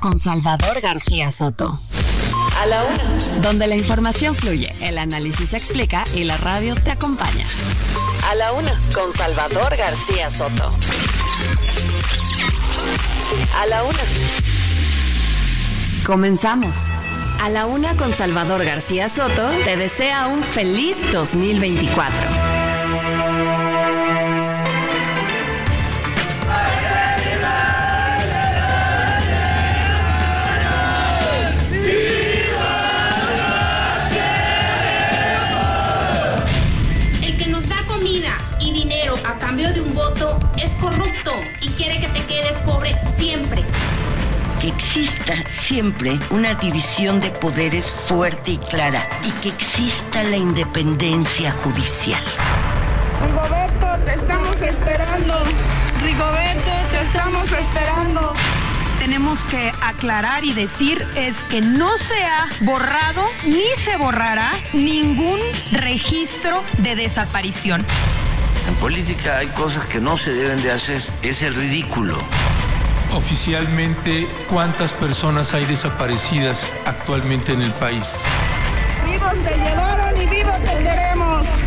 con Salvador García Soto. A la Una. Donde la información fluye, el análisis se explica y la radio te acompaña. A la Una con Salvador García Soto. A la Una. Comenzamos. A la Una con Salvador García Soto te desea un feliz 2024. Exista siempre una división de poderes fuerte y clara y que exista la independencia judicial. Rigoberto, te estamos esperando. Rigoberto, te estamos esperando. tenemos que aclarar y decir es que no se ha borrado ni se borrará ningún registro de desaparición. En política hay cosas que no se deben de hacer. Es el ridículo. Oficialmente, ¿cuántas personas hay desaparecidas actualmente en el país? Vivos y vivos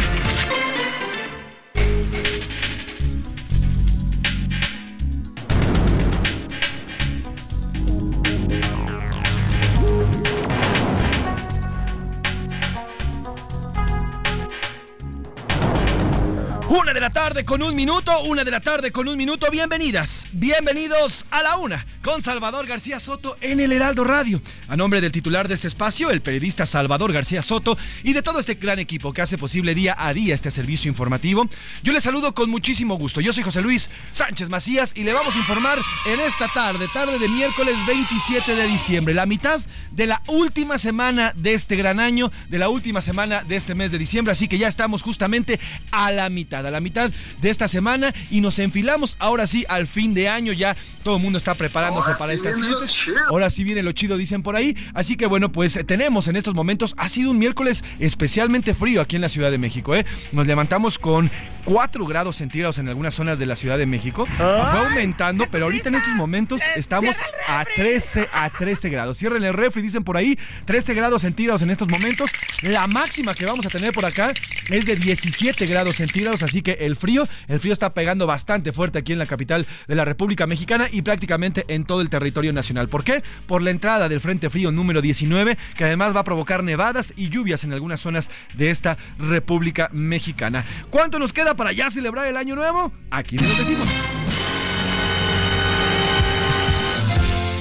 Una de la tarde con un minuto, una de la tarde con un minuto. Bienvenidas, bienvenidos a la una con Salvador García Soto en el Heraldo Radio. A nombre del titular de este espacio, el periodista Salvador García Soto y de todo este gran equipo que hace posible día a día este servicio informativo, yo les saludo con muchísimo gusto. Yo soy José Luis Sánchez Macías y le vamos a informar en esta tarde, tarde de miércoles 27 de diciembre, la mitad de la última semana de este gran año, de la última semana de este mes de diciembre. Así que ya estamos justamente a la mitad, a la mitad de esta semana y nos enfilamos ahora sí al fin de año. Ya todo el mundo está preparándose Ahora para sí estas fiestas. Ahora sí viene lo chido, dicen por ahí. Así que bueno, pues tenemos en estos momentos, ha sido un miércoles especialmente frío aquí en la Ciudad de México. ¿eh? Nos levantamos con 4 grados centígrados en algunas zonas de la Ciudad de México. Fue aumentando, pero ahorita en estos momentos estamos a 13, a 13 grados. Cierren el refri, dicen por ahí, 13 grados centígrados en estos momentos. La máxima que vamos a tener por acá es de 17 grados centígrados, así que el frío, el frío está pegando bastante fuerte aquí en la capital de la República Mexicana y prácticamente en todo el territorio nacional. ¿Por qué? Por la entrada del Frente Frío número 19, que además va a provocar nevadas y lluvias en algunas zonas de esta República Mexicana. ¿Cuánto nos queda para ya celebrar el año nuevo? Aquí se lo decimos.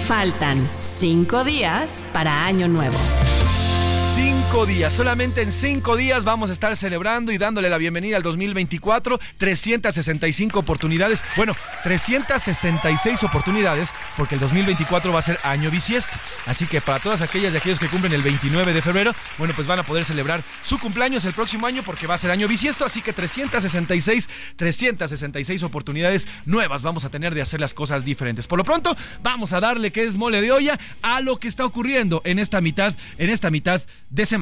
Faltan cinco días para Año Nuevo. Cinco días, solamente en cinco días vamos a estar celebrando y dándole la bienvenida al 2024. 365 oportunidades, bueno, 366 oportunidades, porque el 2024 va a ser año bisiesto. Así que para todas aquellas y aquellos que cumplen el 29 de febrero, bueno, pues van a poder celebrar su cumpleaños el próximo año porque va a ser año bisiesto. Así que 366, 366 oportunidades nuevas vamos a tener de hacer las cosas diferentes. Por lo pronto, vamos a darle que es mole de olla a lo que está ocurriendo en esta mitad, en esta mitad de semana.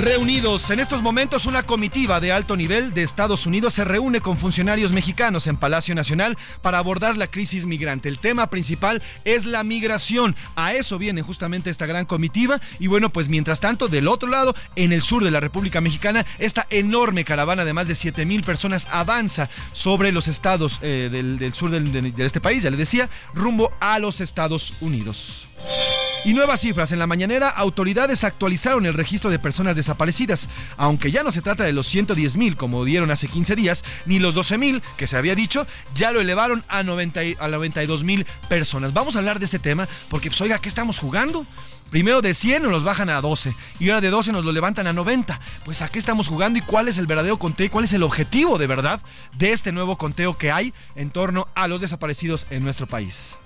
Reunidos en estos momentos, una comitiva de alto nivel de Estados Unidos se reúne con funcionarios mexicanos en Palacio Nacional para abordar la crisis migrante. El tema principal es la migración. A eso viene justamente esta gran comitiva. Y bueno, pues mientras tanto, del otro lado, en el sur de la República Mexicana, esta enorme caravana de más de 7 mil personas avanza sobre los estados eh, del, sur de este país, ya le decía, rumbo a los Estados Unidos. Y nuevas cifras. En la mañanera, autoridades actualizaron el registro de personas desaparecidas. Aunque ya no se trata de los 110 mil como dieron hace 15 días, ni los 12 mil que se había dicho, ya lo elevaron a, 90 y- a 92 mil personas. Vamos a hablar de este tema porque, pues, oiga, ¿qué estamos jugando? Primero de 100 nos los bajan a 12 y ahora de 12 nos lo levantan a 90. Pues a qué estamos jugando y cuál es el verdadero conteo y cuál es el objetivo de verdad de este nuevo conteo que hay en torno a los desaparecidos en nuestro país.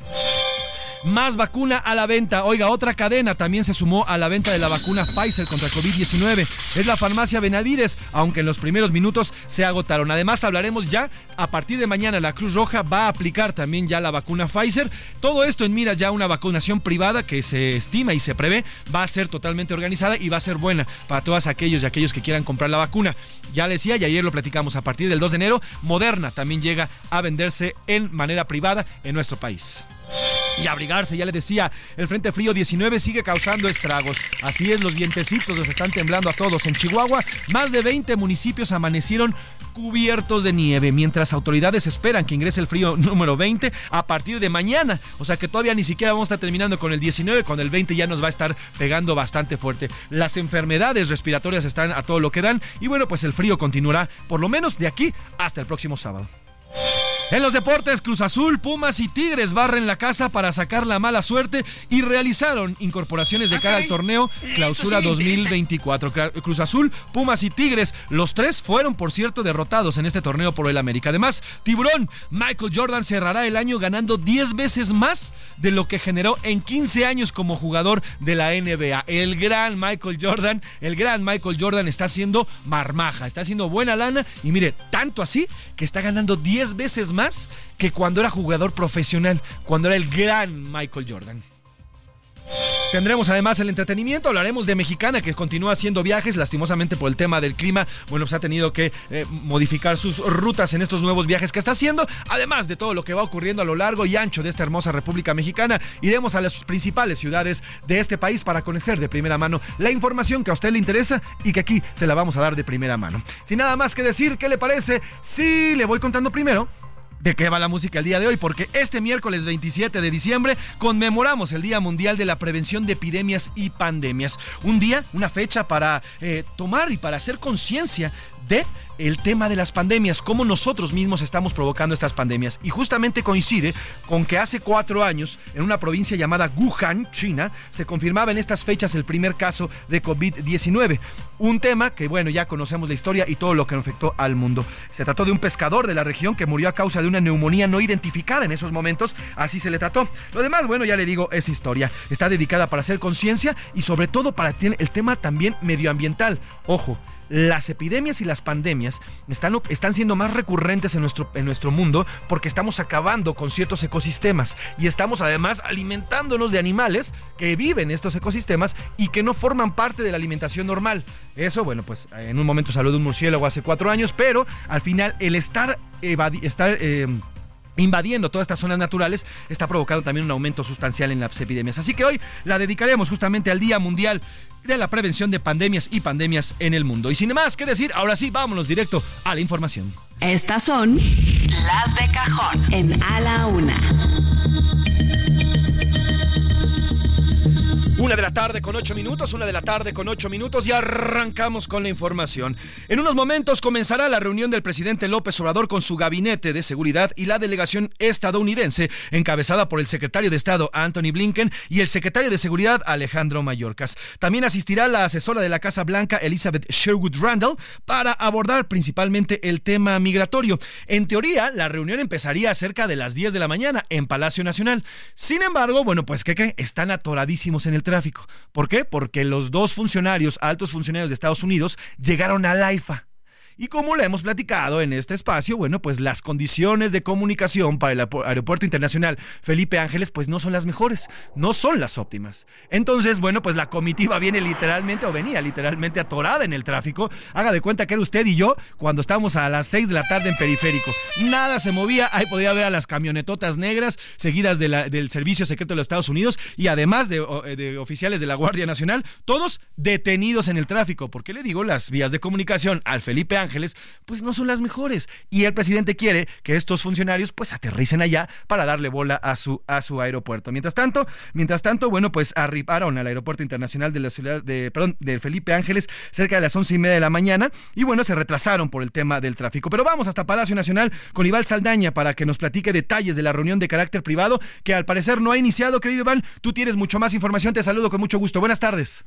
Más vacuna a la venta. Oiga, otra cadena también se sumó a la venta de la vacuna Pfizer contra COVID-19. Es la farmacia Benavides, aunque en los primeros minutos se agotaron. Además, hablaremos ya a partir de mañana. La Cruz Roja va a aplicar también ya la vacuna Pfizer. Todo esto en mira ya una vacunación privada que se estima y se prevé va a ser totalmente organizada y va a ser buena para todos aquellos y aquellos que quieran comprar la vacuna. Ya decía, y ayer lo platicamos, a partir del 2 de enero, Moderna también llega a venderse en manera privada en nuestro país y abrigarse. Ya le decía, el Frente Frío 19 sigue causando estragos. Así es, los dientecitos nos están temblando a todos. En Chihuahua, más de 20 municipios amanecieron cubiertos de nieve, mientras autoridades esperan que ingrese el frío número 20 a partir de mañana. O sea que todavía ni siquiera vamos a estar terminando con el 19, con el 20 ya nos va a estar pegando bastante fuerte. Las enfermedades respiratorias están a todo lo que dan y bueno, pues el frío continuará por lo menos de aquí hasta el próximo sábado. En los deportes, Cruz Azul, Pumas y Tigres barren la casa para sacar la mala suerte y realizaron incorporaciones de cara al torneo Clausura 2024. Cruz Azul, Pumas y Tigres, los tres fueron, por cierto, derrotados en este torneo por el América. Además, Tiburón, Michael Jordan cerrará el año ganando 10 veces más de lo que generó en 15 años como jugador de la NBA. El gran Michael Jordan, el gran Michael Jordan está haciendo marmaja, está haciendo buena lana y mire, tanto así que está ganando 10 veces más que cuando era jugador profesional, cuando era el gran Michael Jordan. Tendremos además el entretenimiento, hablaremos de Mexicana que continúa haciendo viajes, lastimosamente por el tema del clima, bueno, pues ha tenido que eh, modificar sus rutas en estos nuevos viajes que está haciendo, además de todo lo que va ocurriendo a lo largo y ancho de esta hermosa República Mexicana, iremos a las principales ciudades de este país para conocer de primera mano la información que a usted le interesa y que aquí se la vamos a dar de primera mano. Sin nada más que decir, ¿qué le parece? Sí, le voy contando primero de qué va la música el día de hoy, porque este miércoles 27 de diciembre conmemoramos el Día Mundial de la Prevención de Epidemias y Pandemias. Un día, una fecha para eh, tomar y para hacer conciencia de el tema de las pandemias, cómo nosotros mismos estamos provocando estas pandemias. Y justamente coincide con que hace cuatro años, en una provincia llamada Wuhan, China, se confirmaba en estas fechas el primer caso de COVID-19. Un tema que, bueno, ya conocemos la historia y todo lo que afectó al mundo. Se trató de un pescador de la región que murió a causa de una neumonía no identificada en esos momentos. Así se le trató. Lo demás, bueno, ya le digo, es historia. Está dedicada para hacer conciencia y sobre todo para el tema también medioambiental. Ojo, las epidemias y las pandemias están, están siendo más recurrentes en nuestro, en nuestro mundo porque estamos acabando con ciertos ecosistemas y estamos además alimentándonos de animales que viven en estos ecosistemas y que no forman parte de la alimentación normal. Eso, bueno, pues en un momento salió de un murciélago hace cuatro años, pero al final el estar, estar eh, invadiendo todas estas zonas naturales está provocando también un aumento sustancial en las epidemias. Así que hoy la dedicaremos justamente al Día Mundial de la Prevención de Pandemias y Pandemias en el mundo. Y sin más que decir, ahora sí, vámonos directo a la información. Estas son las de cajón en A la Una. Una de la tarde con ocho minutos, una de la tarde con ocho minutos y arrancamos con la información. En unos momentos comenzará la reunión del presidente López Obrador con su gabinete de seguridad y la delegación estadounidense, encabezada por el secretario de Estado Anthony Blinken y el secretario de Seguridad Alejandro Mayorkas. También asistirá la asesora de la Casa Blanca Elizabeth Sherwood Randall para abordar principalmente el tema migratorio. En teoría, la reunión empezaría cerca de las 10 de la mañana en Palacio Nacional. Sin embargo, bueno, pues que están atoradísimos en el ¿Por qué? Porque los dos funcionarios, altos funcionarios de Estados Unidos, llegaron a AIFA y como le hemos platicado en este espacio, bueno, pues las condiciones de comunicación para el Aeropuerto Internacional Felipe Ángeles pues no son las mejores, no son las óptimas. Entonces, bueno, pues la comitiva viene literalmente o venía literalmente atorada en el tráfico. Haga de cuenta que era usted y yo cuando estábamos a las 6 de la tarde en periférico. Nada se movía, ahí podría ver a las camionetotas negras seguidas del Servicio Secreto de los Estados Unidos y además de, de oficiales de la Guardia Nacional, todos detenidos en el tráfico. Porque le digo, las vías de comunicación al Felipe Ángeles Ángeles, pues no son las mejores. Y el presidente quiere que estos funcionarios pues aterricen allá para darle bola a su, a su aeropuerto. Mientras tanto, mientras tanto, bueno, pues arribaron al aeropuerto internacional de la ciudad de, perdón, de Felipe Ángeles cerca de las once y media de la mañana y bueno, se retrasaron por el tema del tráfico. Pero vamos hasta Palacio Nacional con Iván Saldaña para que nos platique detalles de la reunión de carácter privado que al parecer no ha iniciado, querido Iván. Tú tienes mucho más información, te saludo con mucho gusto. Buenas tardes.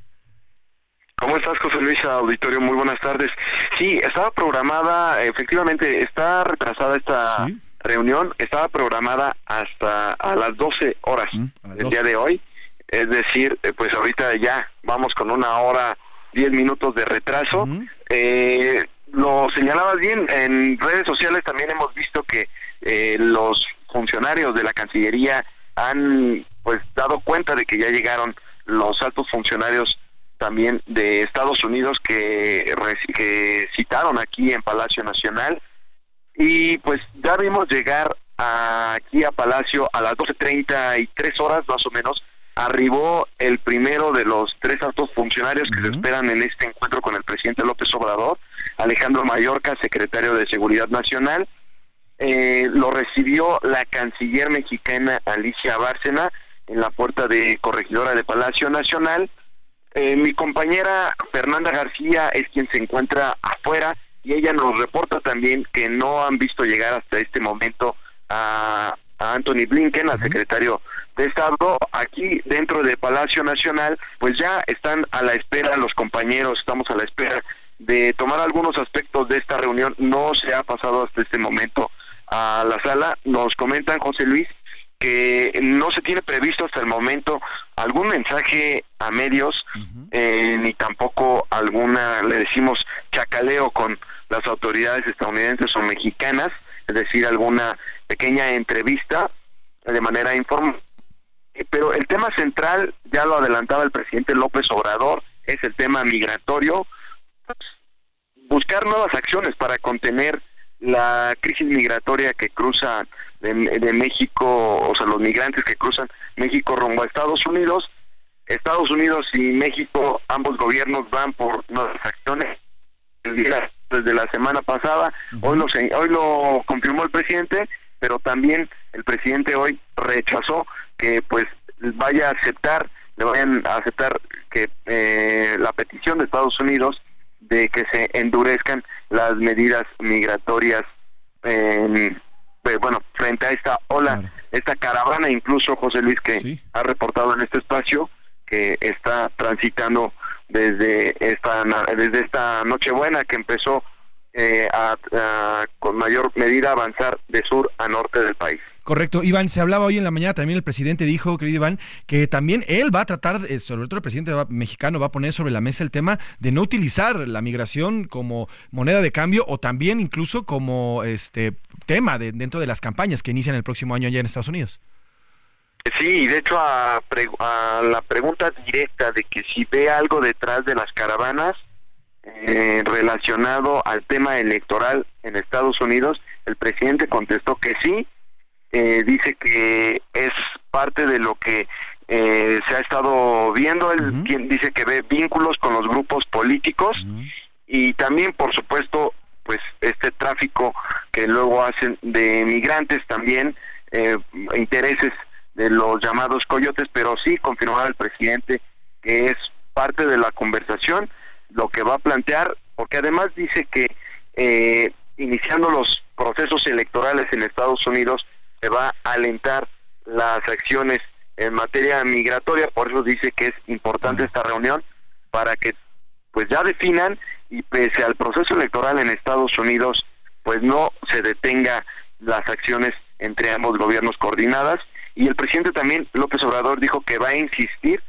¿Cómo estás, José Luis Auditorio? Muy buenas tardes. Sí, estaba programada, efectivamente, está retrasada esta reunión, estaba programada hasta a las 12 horas del día de hoy. Es decir, eh, pues ahorita ya vamos con una hora, 10 minutos de retraso. eh, lo señalabas bien, en redes sociales también hemos visto que eh, los funcionarios de la Cancillería han pues dado cuenta de que ya llegaron los altos funcionarios también de Estados Unidos que, que citaron aquí en Palacio Nacional y pues ya vimos llegar aquí a Palacio a las 12.33 horas más o menos arribó el primero de los tres altos funcionarios que se esperan en este encuentro con el presidente López Obrador, Alejandro Mallorca, secretario de Seguridad Nacional. Eh, lo recibió la canciller mexicana Alicia Bárcena en la puerta de corregidora de Palacio Nacional. Eh, mi compañera Fernanda García es quien se encuentra afuera y ella nos reporta también que no han visto llegar hasta este momento a, Anthony Blinken, al secretario de Estado, aquí dentro de Palacio Nacional, pues ya están a la espera los compañeros, estamos a la espera de tomar algunos aspectos de esta reunión. No se ha pasado hasta este momento a la sala. Nos comentan, José Luis, que no se tiene previsto hasta el momento algún mensaje a medios, eh, ni tampoco alguna, le decimos, chacaleo con las autoridades estadounidenses o mexicanas, es decir, alguna pequeña entrevista de manera informal. Pero el tema central, ya lo adelantaba el presidente López Obrador, es el tema migratorio, buscar nuevas acciones para contener la crisis migratoria que cruza de, México, o sea, los migrantes que cruzan México rumbo a Estados Unidos. Estados Unidos y México, ambos gobiernos van por nuevas acciones. Desde la semana pasada, hoy, lo, hoy lo confirmó el presidente, pero también el presidente hoy rechazó que pues vaya a aceptar, le vayan a aceptar que eh, la petición de Estados Unidos de que se endurezcan las medidas migratorias pues, bueno frente a esta ola esta caravana incluso José Luis que ha reportado en este espacio que está transitando desde esta desde esta Nochebuena que empezó eh, a, con mayor medida avanzar de sur a norte del país. Correcto, Iván, se hablaba hoy en la mañana, también el presidente dijo, querido Iván, que también él va a tratar, sobre todo el presidente mexicano va a poner sobre la mesa el tema de no utilizar la migración como moneda de cambio o también incluso como este tema de, dentro de las campañas que inician el próximo año allá en Estados Unidos. Sí, de hecho a, a la pregunta directa de que si ve algo detrás de las caravanas, eh, relacionado al tema electoral en Estados Unidos, el presidente contestó que sí, eh, dice que es parte de lo que eh, se ha estado viendo, él dice que ve vínculos con los grupos políticos y también, por supuesto, pues este tráfico que luego hacen de migrantes también, intereses de los llamados coyotes, pero sí confirmaba el presidente que es parte de la conversación lo que va a plantear, porque además dice que eh, iniciando los procesos electorales en Estados Unidos se va a alentar las acciones en materia migratoria, por eso dice que es importante esta reunión para que pues ya definan y pese al proceso electoral en Estados Unidos pues no se detenga las acciones entre ambos gobiernos coordinadas. Y el presidente también López Obrador dijo que va a insistir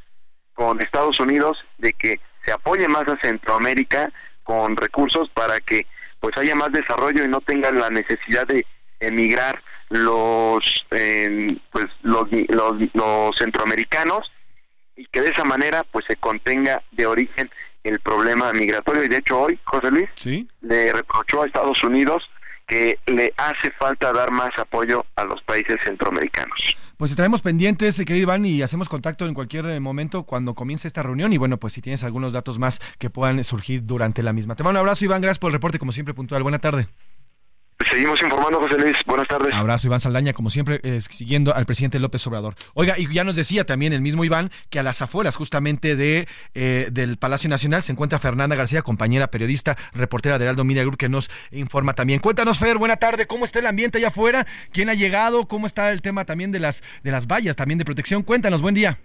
con Estados Unidos de que se apoye más a Centroamérica con recursos para que pues haya más desarrollo y no tengan la necesidad de emigrar los pues los, los, centroamericanos y que de esa manera pues se contenga de origen el problema migratorio y de hecho hoy José Luis le reprochó a Estados Unidos que le hace falta dar más apoyo a los países centroamericanos. Pues estaremos pendientes, querido Iván, y hacemos contacto en cualquier momento cuando comience esta reunión. Y bueno, pues si tienes algunos datos más que puedan surgir durante la misma. Te mando un abrazo, Iván. Gracias por el reporte, como siempre, puntual. Buena tarde. Seguimos informando, José Luis. Buenas tardes. Abrazo, Iván Saldaña, como siempre, eh, siguiendo al presidente López Obrador. Oiga, y ya nos decía también el mismo Iván que a las afueras justamente de eh, del Palacio Nacional se encuentra Fernanda García, compañera periodista, reportera de Heraldo Media Group, que nos informa también. Cuéntanos, Fer, buena tarde, ¿cómo está el ambiente allá afuera? ¿Quién ha llegado? ¿Cómo está el tema también de las, de las vallas, también de protección? Cuéntanos, buen día.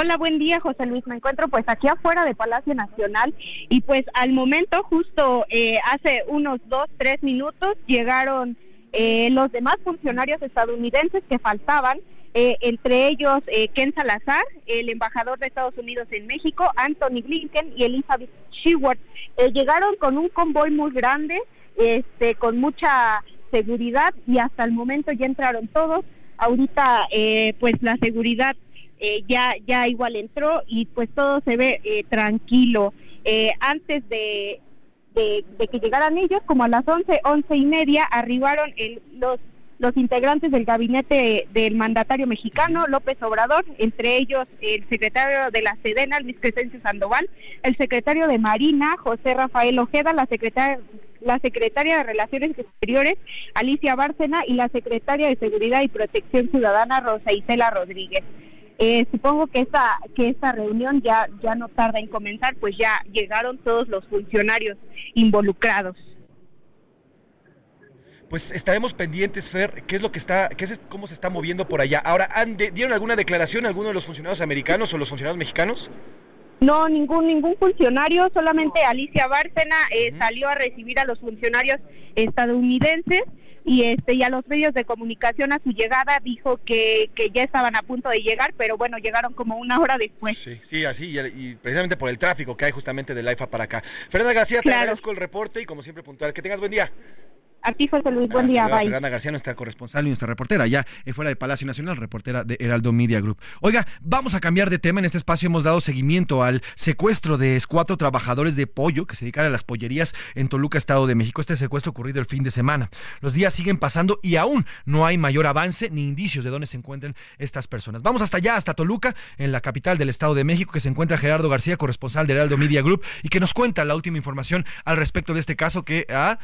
Hola, buen día, José Luis. Me encuentro pues aquí afuera de Palacio Nacional y pues al momento, justo eh, hace unos dos, tres minutos, llegaron eh, los demás funcionarios estadounidenses que faltaban, eh, entre ellos Ken Salazar, el embajador de Estados Unidos en México, Anthony Blinken y Elizabeth Sheward. llegaron con un convoy muy grande, este, con mucha seguridad y hasta el momento ya entraron todos. Ahorita pues la seguridad eh, ya, ya igual entró y pues todo se ve eh, tranquilo. Eh, antes de, de, que llegaran ellos, como a las once, once y media, arribaron los, los integrantes del gabinete del mandatario mexicano, López Obrador, entre ellos el secretario de la Sedena, Luis Crescencio Sandoval, el secretario de Marina, José Rafael Ojeda, la secretaria la secretaria de Relaciones Exteriores, Alicia Bárcena, y la secretaria de Seguridad y Protección Ciudadana, Rosa Isela Rodríguez. Eh, supongo que esta, que esta reunión ya, ya no tarda en comenzar, pues ya llegaron todos los funcionarios involucrados. Pues estaremos pendientes, Fer, qué es lo que está, qué es, cómo se está moviendo por allá. Ahora, ¿dieron alguna declaración alguno de los funcionarios americanos o los funcionarios mexicanos? No, ningún ningún funcionario, solamente Alicia Bárcena eh, salió a recibir a los funcionarios estadounidenses y este y a los medios de comunicación a su llegada dijo que, que ya estaban a punto de llegar, pero bueno, llegaron como una hora después. Sí, sí, así, y, precisamente por el tráfico que hay justamente de IFA para acá. Fernanda García, te agradezco el reporte y como siempre puntual. Que tengas buen día. A ti, José Luis, buen día, bye. Fernanda García, nuestra corresponsal y nuestra reportera, ya fuera de Palacio Nacional, reportera de Heraldo Media Group. Oiga, vamos a cambiar de tema. En este espacio hemos dado seguimiento al secuestro de cuatro trabajadores de pollo que se dedican a las pollerías en Toluca, Estado de México. Este secuestro ocurrido el fin de semana. Los días siguen pasando y aún no hay mayor avance ni indicios de dónde se encuentran estas personas. Vamos hasta allá, hasta Toluca, en la capital del Estado de México, que se encuentra Gerardo García, corresponsal de Heraldo Media Group, y que nos cuenta la última información al respecto de este caso que ha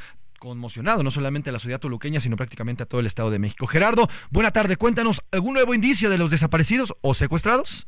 conmocionado no solamente a la ciudad toluqueña, sino prácticamente a todo el Estado de México. Gerardo, buena tarde. Cuéntanos, ¿algún nuevo indicio de los desaparecidos o secuestrados?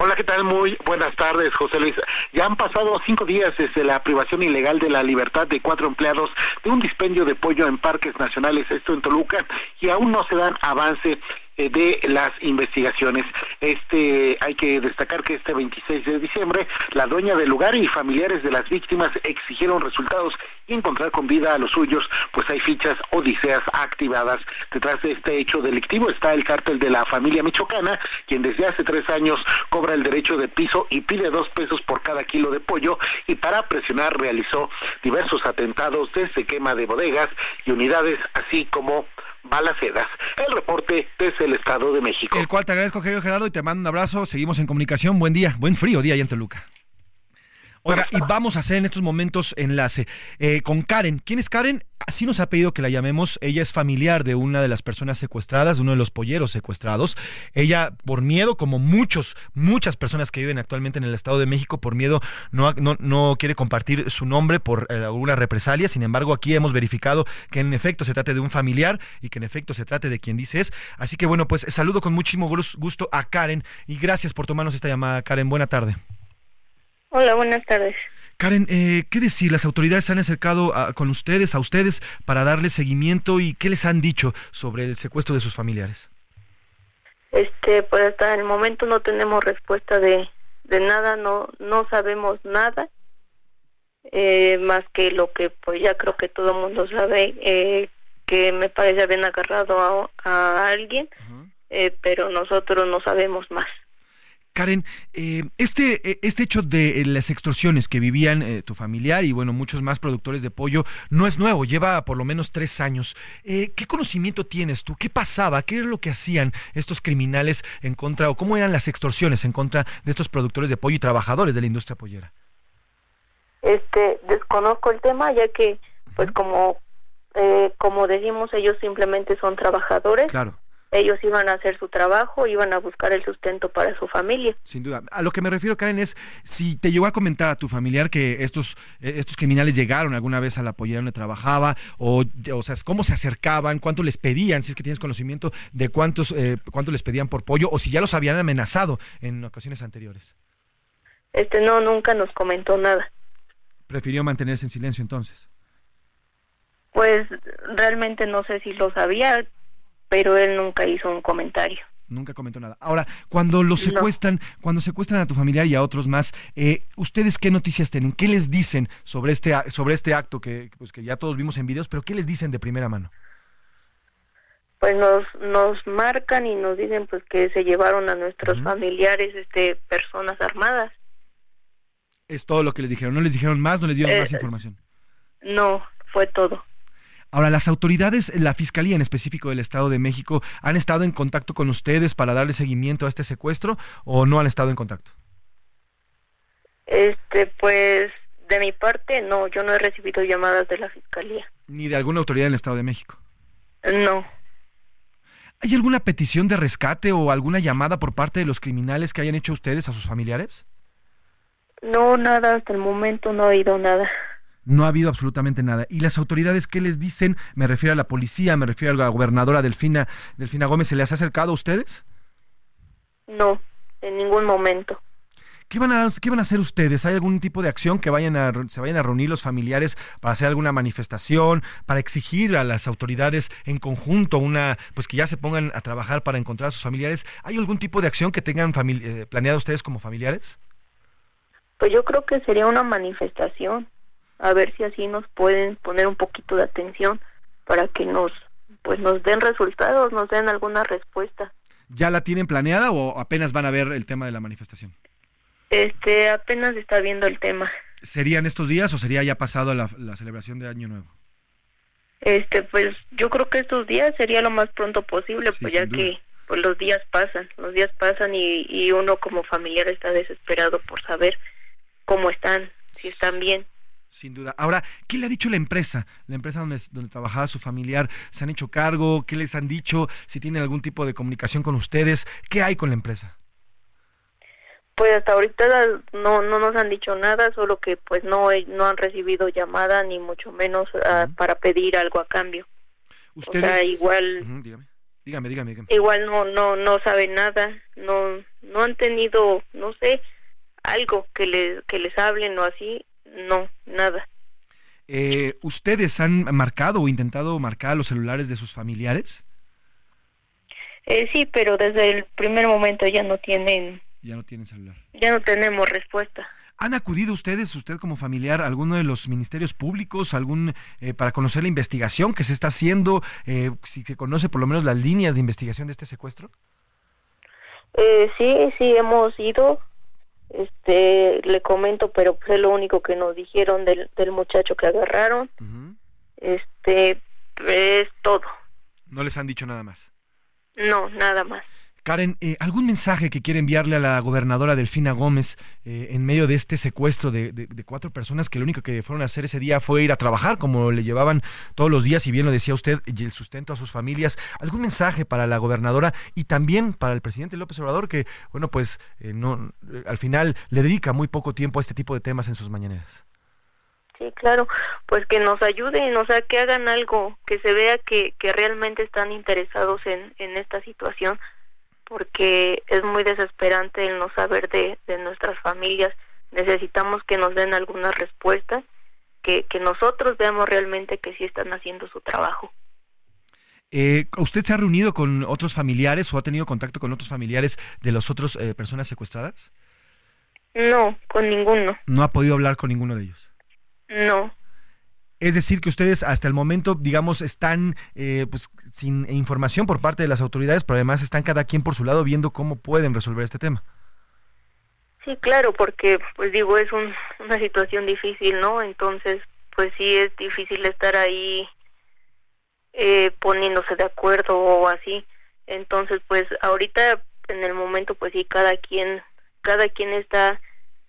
Hola, ¿qué tal? Muy buenas tardes, José Luis. Ya han pasado cinco días desde la privación ilegal de la libertad de cuatro empleados de un dispendio de pollo en parques nacionales, esto en Toluca, y aún no se dan avance de las investigaciones. Este hay que destacar que este 26 de diciembre la dueña del lugar y familiares de las víctimas exigieron resultados y encontrar con vida a los suyos, pues hay fichas odiseas activadas. Detrás de este hecho delictivo está el cártel de la familia michoacana, quien desde hace tres años cobra el derecho de piso y pide dos pesos por cada kilo de pollo y para presionar realizó diversos atentados desde quema de bodegas y unidades, así como balaceras. El reporte desde el Estado de México. El cual te agradezco, querido Gerardo, y te mando un abrazo. Seguimos en comunicación. Buen día, buen frío día ahí en Toluca. Oiga, y vamos a hacer en estos momentos enlace eh, con Karen. ¿Quién es Karen? Así nos ha pedido que la llamemos. Ella es familiar de una de las personas secuestradas, de uno de los polleros secuestrados. Ella, por miedo, como muchos, muchas personas que viven actualmente en el Estado de México, por miedo no, no, quiere compartir su nombre por eh, alguna represalia. Sin embargo, aquí hemos verificado que en efecto se trate de un familiar y que en efecto se trate de quien dice es. Así que bueno, pues saludo con muchísimo gusto a Karen y gracias por tomarnos esta llamada, Karen. Buena tarde. Hola, buenas tardes. Karen, eh, ¿qué decir? ¿Las autoridades se han acercado con ustedes, a ustedes, para darle seguimiento y qué les han dicho sobre el secuestro de sus familiares? Este, pues hasta el momento no tenemos respuesta de, de nada, no, no sabemos nada, eh, más que lo que pues ya creo que todo el mundo sabe, eh, que me parece habían agarrado a, alguien, eh, pero nosotros no sabemos más. Karen, eh, este, eh, este hecho de eh, las extorsiones que vivían tu familiar y bueno, muchos más productores de pollo no es nuevo, lleva por lo menos tres años. ¿Qué conocimiento tienes tú? ¿Qué pasaba? ¿Qué era lo que hacían estos criminales en contra o cómo eran las extorsiones en contra de estos productores de pollo y trabajadores de la industria pollera? Este, desconozco el tema ya que, pues como, como decimos, ellos simplemente son trabajadores. Claro ellos iban a hacer su trabajo, iban a buscar el sustento para su familia. Sin duda. A lo que me refiero, Karen, es si te llegó a comentar a tu familiar que estos, eh, estos criminales llegaron alguna vez a la pollera donde trabajaba, o, o sea, cómo se acercaban, cuánto les pedían, si es que tienes conocimiento de cuántos, eh, cuánto les pedían por pollo, o si ya los habían amenazado en ocasiones anteriores. Este no, nunca nos comentó nada. Prefirió mantenerse en silencio entonces. Pues realmente no sé si lo sabía, pero él nunca hizo un comentario. Nunca comentó nada. Ahora, cuando los secuestran, cuando secuestran a tu familiar y a otros más, eh, ¿ustedes qué noticias tienen? ¿Qué les dicen sobre este, sobre este acto que, pues, que ya todos vimos en videos, pero qué les dicen de primera mano? Pues nos, nos marcan y nos dicen pues que se llevaron a nuestros familiares, este, personas armadas. Es todo lo que les dijeron. ¿No les dijeron más? ¿No les dieron más eh, información? No, fue todo. Ahora, las autoridades, la Fiscalía en específico del Estado de México, ¿han estado en contacto con ustedes para darle seguimiento a este secuestro o no han estado en contacto? Este, pues, de mi parte, no, yo no he recibido llamadas de la Fiscalía. ¿Ni de alguna autoridad en el Estado de México? No. ¿Hay alguna petición de rescate o alguna llamada por parte de los criminales que hayan hecho ustedes a sus familiares? No, nada, hasta el momento no ha oído nada no ha habido absolutamente nada. ¿Y las autoridades qué les dicen? Me refiero a la policía, me refiero a la gobernadora Delfina, Delfina Gómez, ¿se les ha acercado a ustedes? No, en ningún momento. ¿Qué van, a, ¿Qué van a hacer ustedes? ¿Hay algún tipo de acción que vayan a, se vayan a reunir los familiares para hacer alguna manifestación, para exigir a las autoridades en conjunto una, pues que ya se pongan a trabajar para encontrar a sus familiares? ¿Hay algún tipo de acción que tengan eh, planeado ustedes como familiares? Pues yo creo que sería una manifestación a ver si así nos pueden poner un poquito de atención para que nos pues nos den resultados, nos den alguna respuesta. ¿Ya la tienen planeada o apenas van a ver el tema de la manifestación? Este, apenas está viendo el tema. ¿Serían estos días o sería ya pasado la, celebración de Año Nuevo? Este, pues yo creo que estos días sería lo más pronto posible, pues ya que pues los días pasan, los días pasan y, y uno como familiar está desesperado por saber cómo están, si están bien. Sin duda. Ahora, ¿qué le ha dicho la empresa? La empresa donde, donde trabajaba su familiar, ¿se han hecho cargo? ¿Qué les han dicho? Si tienen algún tipo de comunicación con ustedes, ¿qué hay con la empresa? Pues hasta ahorita no, no nos han dicho nada, solo que pues no, no han recibido llamada ni mucho menos ah, para pedir algo a cambio. Ustedes, igual, dígame. dígame, igual no, no, no saben nada, no, no han tenido, no sé, algo que les, que les hablen o así, no, nada. Eh, ¿Ustedes han marcado o intentado marcar los celulares de sus familiares? Eh, sí, pero desde el primer momento ya no tienen... Ya no tienen celular. Ya no tenemos respuesta. ¿Han acudido ustedes, usted como familiar, a alguno de los ministerios públicos, algún eh, para conocer la investigación que se está haciendo, eh, si se conoce por lo menos las líneas de investigación de este secuestro? Eh, sí, sí, hemos ido este le comento pero pues es lo único que nos dijeron del, del muchacho que agarraron. Este es todo. No les han dicho nada más no nada más Karen, eh, ¿algún mensaje que quiere enviarle a la gobernadora Delfina Gómez eh, en medio de este secuestro de, cuatro personas que lo único que fueron a hacer ese día fue ir a trabajar como le llevaban todos los días, y bien lo decía usted, y el sustento a sus familias? ¿Algún mensaje para la gobernadora y también para el presidente López Obrador que, bueno, pues eh, no, al final le dedica muy poco tiempo a este tipo de temas en sus mañaneras? Sí, claro, pues que nos ayuden, o sea, que hagan algo, que se vea que, que realmente están interesados en, en esta situación porque es muy desesperante el no saber de, nuestras familias. Necesitamos que nos den alguna respuesta, que, que nosotros veamos realmente que sí están haciendo su trabajo. Eh, ¿Usted se ha reunido con otros familiares o ha tenido contacto con otros familiares de las otras eh, personas secuestradas? No, con ninguno. ¿No ha podido hablar con ninguno de ellos? No. Es decir, que ustedes hasta el momento, digamos, están eh, pues, sin información por parte de las autoridades, pero además están cada quien por su lado viendo cómo pueden resolver este tema. Sí, claro, porque, pues digo, es una situación difícil, ¿no? Entonces, pues sí es difícil estar ahí eh, poniéndose de acuerdo o así. Entonces, pues ahorita, en el momento, pues sí, cada quien, cada quien está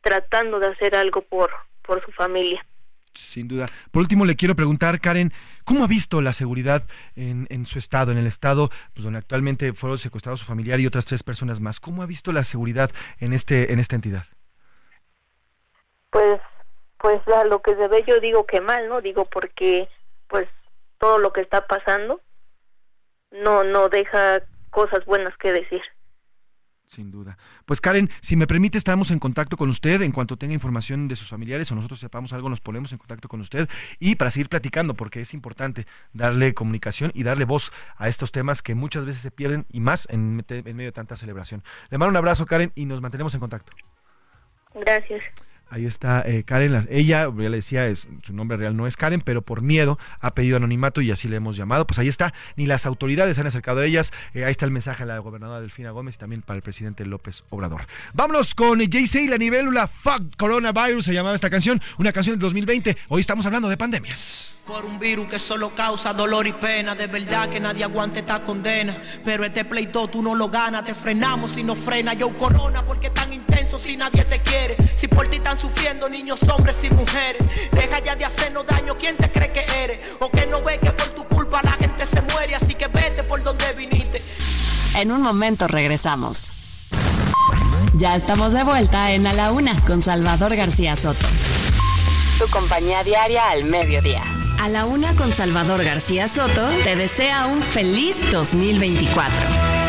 tratando de hacer algo por, por su familia. Sin duda. Por último, le quiero preguntar, Karen, ¿cómo ha visto la seguridad en, en su estado, en el estado pues, donde actualmente fueron secuestrados su familiar y otras tres personas más? ¿Cómo ha visto la seguridad en, este, en esta entidad? Pues, pues a lo que se ve yo digo que mal, ¿no? Digo porque, pues, todo lo que está pasando no, no deja cosas buenas que decir. Sin duda. Pues Karen, si me permite, estamos en contacto con usted. En cuanto tenga información de sus familiares o nosotros sepamos algo, nos ponemos en contacto con usted y para seguir platicando, porque es importante darle comunicación y darle voz a estos temas que muchas veces se pierden y más en, en medio de tanta celebración. Le mando un abrazo, Karen, y nos mantenemos en contacto. Gracias. Ahí está eh, Karen, ella, ya le decía, es, su nombre real no es Karen, pero por miedo ha pedido anonimato y así le hemos llamado. Pues ahí está, ni las autoridades han acercado a ellas. Eh, ahí está el mensaje a la gobernadora Delfina Gómez y también para el presidente López Obrador. Vámonos con Jay-Z, la nivelula Fuck Coronavirus, se llamaba esta canción, una canción del 2020. Hoy estamos hablando de pandemias. Por un virus que solo causa dolor y pena, de verdad que nadie aguante esta condena. Pero este pleito tú no lo ganas, te frenamos si no frena. Yo corona porque tan intenso si nadie te quiere. Si por ti tan sufriendo niños, hombres y mujeres. Deja ya de hacernos daño, ¿quién te cree que eres? O que no ve que por tu culpa la gente se muere, así que vete por donde viniste. En un momento regresamos. Ya estamos de vuelta en A la Una con Salvador García Soto. Tu compañía diaria al mediodía. A la Una con Salvador García Soto te desea un feliz 2024.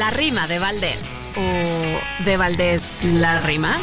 La rima de Valdés. ¿O de Valdés la rima?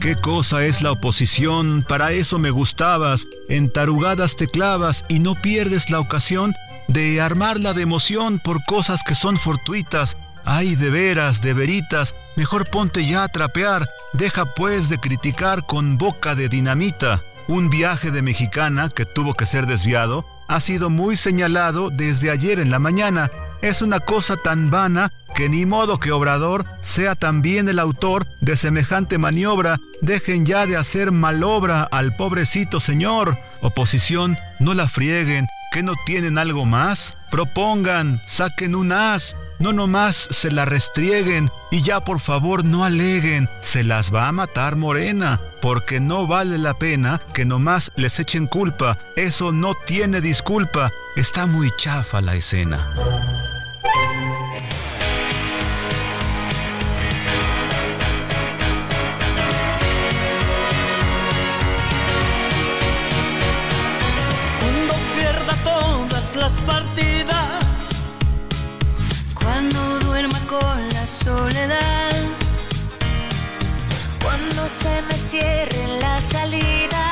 ¿Qué cosa es la oposición? Para eso me gustabas. En tarugadas te clavas y no pierdes la ocasión de armarla de emoción por cosas que son fortuitas. Ay, de veras, de veritas, mejor ponte ya a trapear. Deja pues de criticar con boca de dinamita. Un viaje de mexicana que tuvo que ser desviado ha sido muy señalado desde ayer en la mañana es una cosa tan vana que ni modo que Obrador sea también el autor de semejante maniobra. Dejen ya de hacer malobra al pobrecito señor. Oposición, no la frieguen, que no tienen algo más. Propongan, saquen un as, no nomás se la restrieguen y ya por favor no aleguen, se las va a matar Morena, porque no vale la pena que nomás les echen culpa, eso no tiene disculpa, está muy chafa la escena. Cuando pierda todas las partidas, cuando duerma con la soledad, cuando se me cierren las salidas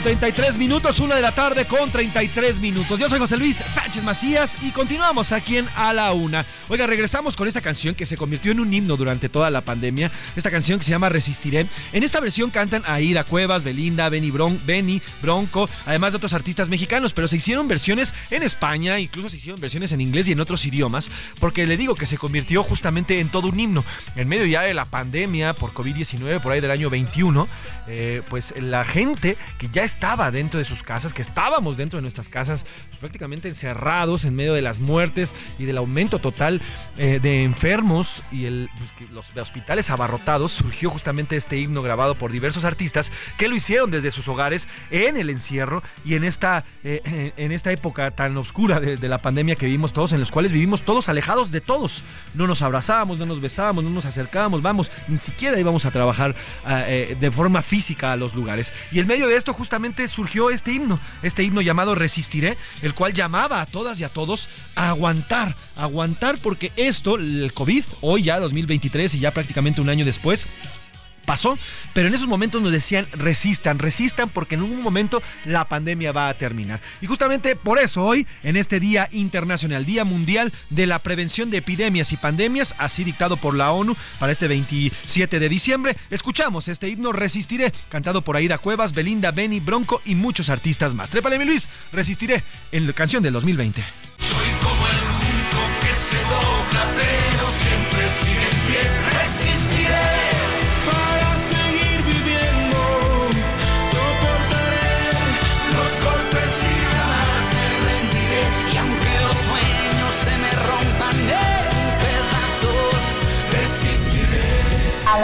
con 33 minutos, una de la tarde con 33 minutos. Yo soy José Luis Sánchez Macías y continuamos aquí en A la Una. Oiga, regresamos con esta canción que se convirtió en un himno durante toda la pandemia. Esta canción que se llama Resistiré. En esta versión cantan Aida Cuevas, Belinda, Benny, Bron Benny Bronco, además de otros artistas mexicanos, pero se hicieron versiones en España, incluso se hicieron versiones en inglés y en otros idiomas, porque le digo que se convirtió justamente en todo un himno. En medio ya de la pandemia por COVID-19, por ahí del año 21, eh, pues la gente que ya estaba dentro de sus casas, que estábamos dentro de nuestras casas, pues, prácticamente encerrados en medio de las muertes y del aumento total eh, de enfermos y pues, los hospitales abarrotados, surgió justamente este himno grabado por diversos artistas que lo hicieron desde sus hogares en el encierro y en esta, eh, en esta época tan oscura de, de la pandemia que vivimos todos, en los cuales vivimos todos alejados de todos. No nos abrazábamos, no nos besábamos, no nos acercábamos, vamos, ni siquiera íbamos a trabajar ah, eh, de forma física a los lugares. Y en medio de esto justamente surgió este himno, este himno llamado Resistiré, el cual llamaba a todas y a todos a aguantar, aguantar porque esto, el COVID, hoy ya 2023 y ya prácticamente un año después, pasó, pero en esos momentos nos decían resistan, resistan porque en un momento la pandemia va a terminar. Y justamente por eso hoy, en este Día Internacional, Día Mundial de la Prevención de Epidemias y Pandemias, así dictado por la ONU para este 27 de diciembre, escuchamos este himno Resistiré, cantado por Aida Cuevas, Belinda, Benny, Bronco y muchos artistas más. Trépale mi Luis, Resistiré, en la canción del 2020. Soy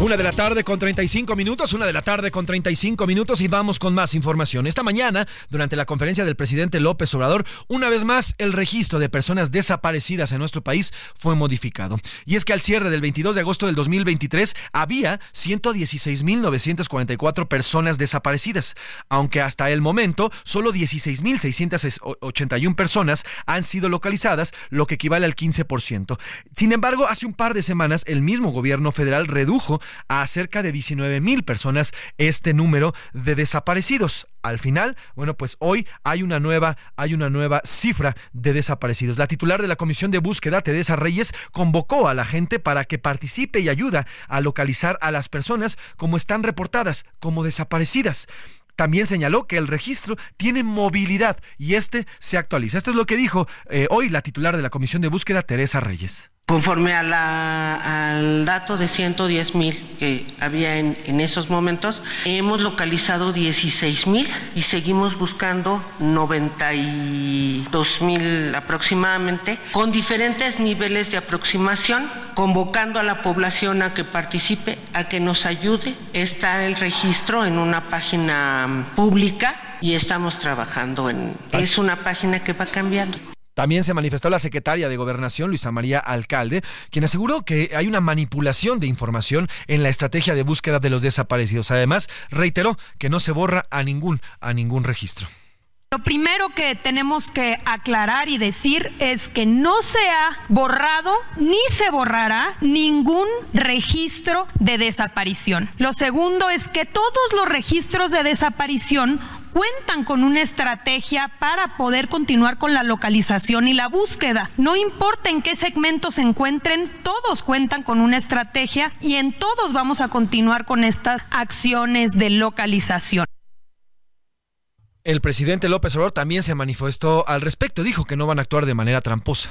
Una de la tarde con 35 minutos, una de la tarde con 35 minutos y vamos con más información. Esta mañana, durante la conferencia del presidente López Obrador, una vez más el registro de personas desaparecidas en nuestro país fue modificado. Y es que al cierre del 22 de agosto del 2023 había 116.944 personas desaparecidas, aunque hasta el momento solo 16.681 personas han sido localizadas, lo que equivale al 15%. Sin embargo, hace un par de semanas el mismo gobierno federal redujo a cerca de 19 mil personas este número de desaparecidos. Al final, bueno, pues hoy hay una nueva, hay una nueva cifra de desaparecidos. La titular de la Comisión de Búsqueda, Teresa Reyes, convocó a la gente para que participe y ayuda a localizar a las personas como están reportadas como desaparecidas. También señaló que el registro tiene movilidad y este se actualiza. Esto es lo que dijo eh, hoy la titular de la Comisión de Búsqueda, Teresa Reyes. Conforme a la- al dato de 110 mil que había en, en esos momentos, hemos localizado 16 mil y seguimos buscando 92 mil aproximadamente, con diferentes niveles de aproximación, convocando a la población a que participe, a que nos ayude. Está el registro en una página pública y estamos trabajando en... Es una página que va cambiando. También se manifestó la secretaria de Gobernación, Luisa María Alcalde, quien aseguró que hay una manipulación de información en la estrategia de búsqueda de los desaparecidos. Además, reiteró que no se borra a ningún, a ningún registro. Lo primero que tenemos que aclarar y decir es que no se ha borrado ni se borrará ningún registro de desaparición. Lo segundo es que todos los registros de desaparición cuentan con una estrategia para poder continuar con la localización y la búsqueda. No importa en qué segmento se encuentren, todos cuentan con una estrategia y en todos vamos a continuar con estas acciones de localización. El presidente López Obrador también se manifestó al respecto. Dijo que no van a actuar de manera tramposa.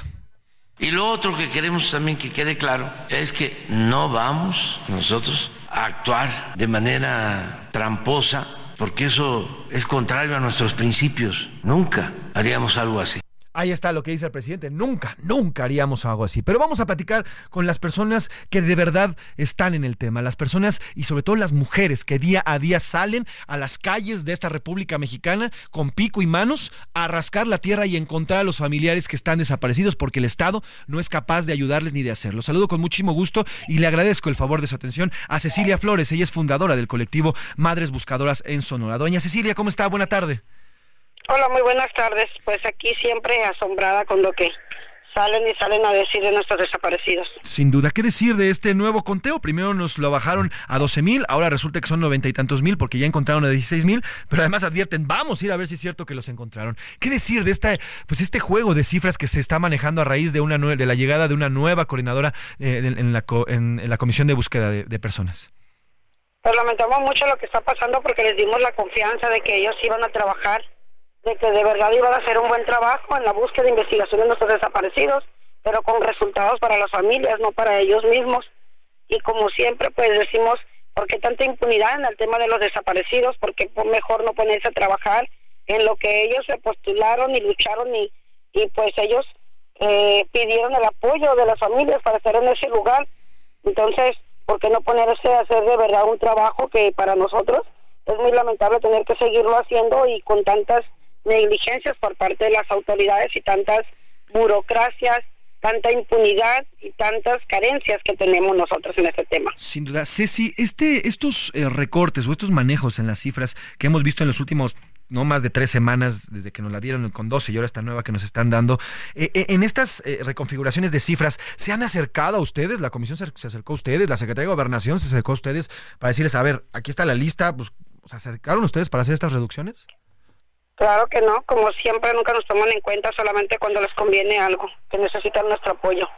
Y lo otro que queremos también que quede claro es que no vamos nosotros a actuar de manera tramposa, porque eso es contrario a nuestros principios. Nunca haríamos algo así. Ahí está lo que dice el presidente. Nunca, nunca haríamos algo así. Pero vamos a platicar con las personas que de verdad están en el tema. Las personas y sobre todo las mujeres que día a día salen a las calles de esta República Mexicana con pico y manos a rascar la tierra y encontrar a los familiares que están desaparecidos porque el Estado no es capaz de ayudarles ni de hacerlo. Saludo con muchísimo gusto y le agradezco el favor de su atención a Cecilia Flores. Ella es fundadora del colectivo Madres Buscadoras en Sonora. Doña Cecilia, ¿cómo está? Buena tarde. Hola, muy buenas tardes. Pues aquí siempre asombrada con lo que salen y salen a decir de nuestros desaparecidos. Sin duda, ¿qué decir de este nuevo conteo? Primero nos lo bajaron a 12 mil, ahora resulta que son noventa y tantos mil porque ya encontraron a 16 mil, pero además advierten, vamos a ir a ver si es cierto que los encontraron. ¿Qué decir de esta, pues este juego de cifras que se está manejando a raíz de una de la llegada de una nueva coordinadora eh, en, en la, co- en- en la comisión de búsqueda de, de personas? Pues lamentamos mucho lo que está pasando porque les dimos la confianza de que ellos iban a trabajar, de que de verdad iban a hacer un buen trabajo en la búsqueda e investigación de nuestros desaparecidos, pero con resultados para las familias, no para ellos mismos. y como siempre pues decimos, ¿por qué tanta impunidad en el tema de los desaparecidos? ¿Por qué mejor no ponerse a trabajar en lo que ellos se postularon y lucharon y, y pues ellos eh, pidieron el apoyo de las familias para estar en ese lugar? Entonces, ¿por qué no ponerse a hacer de verdad un trabajo que para nosotros es muy lamentable tener que seguirlo haciendo y con tantas negligencias por parte de las autoridades y tantas burocracias, tanta impunidad y tantas carencias que tenemos nosotros en este tema. Sin duda. Ceci, este, estos eh, recortes o estos manejos en las cifras que hemos visto en los últimos no más de tres semanas desde que nos la dieron con 12 y ahora esta nueva que nos están dando. Eh, eh, en estas eh, reconfiguraciones de cifras, ¿se han acercado a ustedes? ¿La comisión se, acercó a ustedes? ¿La Secretaría de Gobernación se acercó a ustedes para decirles, a ver, aquí está la lista? Pues, ¿Se acercaron ustedes para hacer estas reducciones? Claro que no, como siempre nunca nos toman en cuenta solamente cuando les conviene algo, que necesitan nuestro apoyo.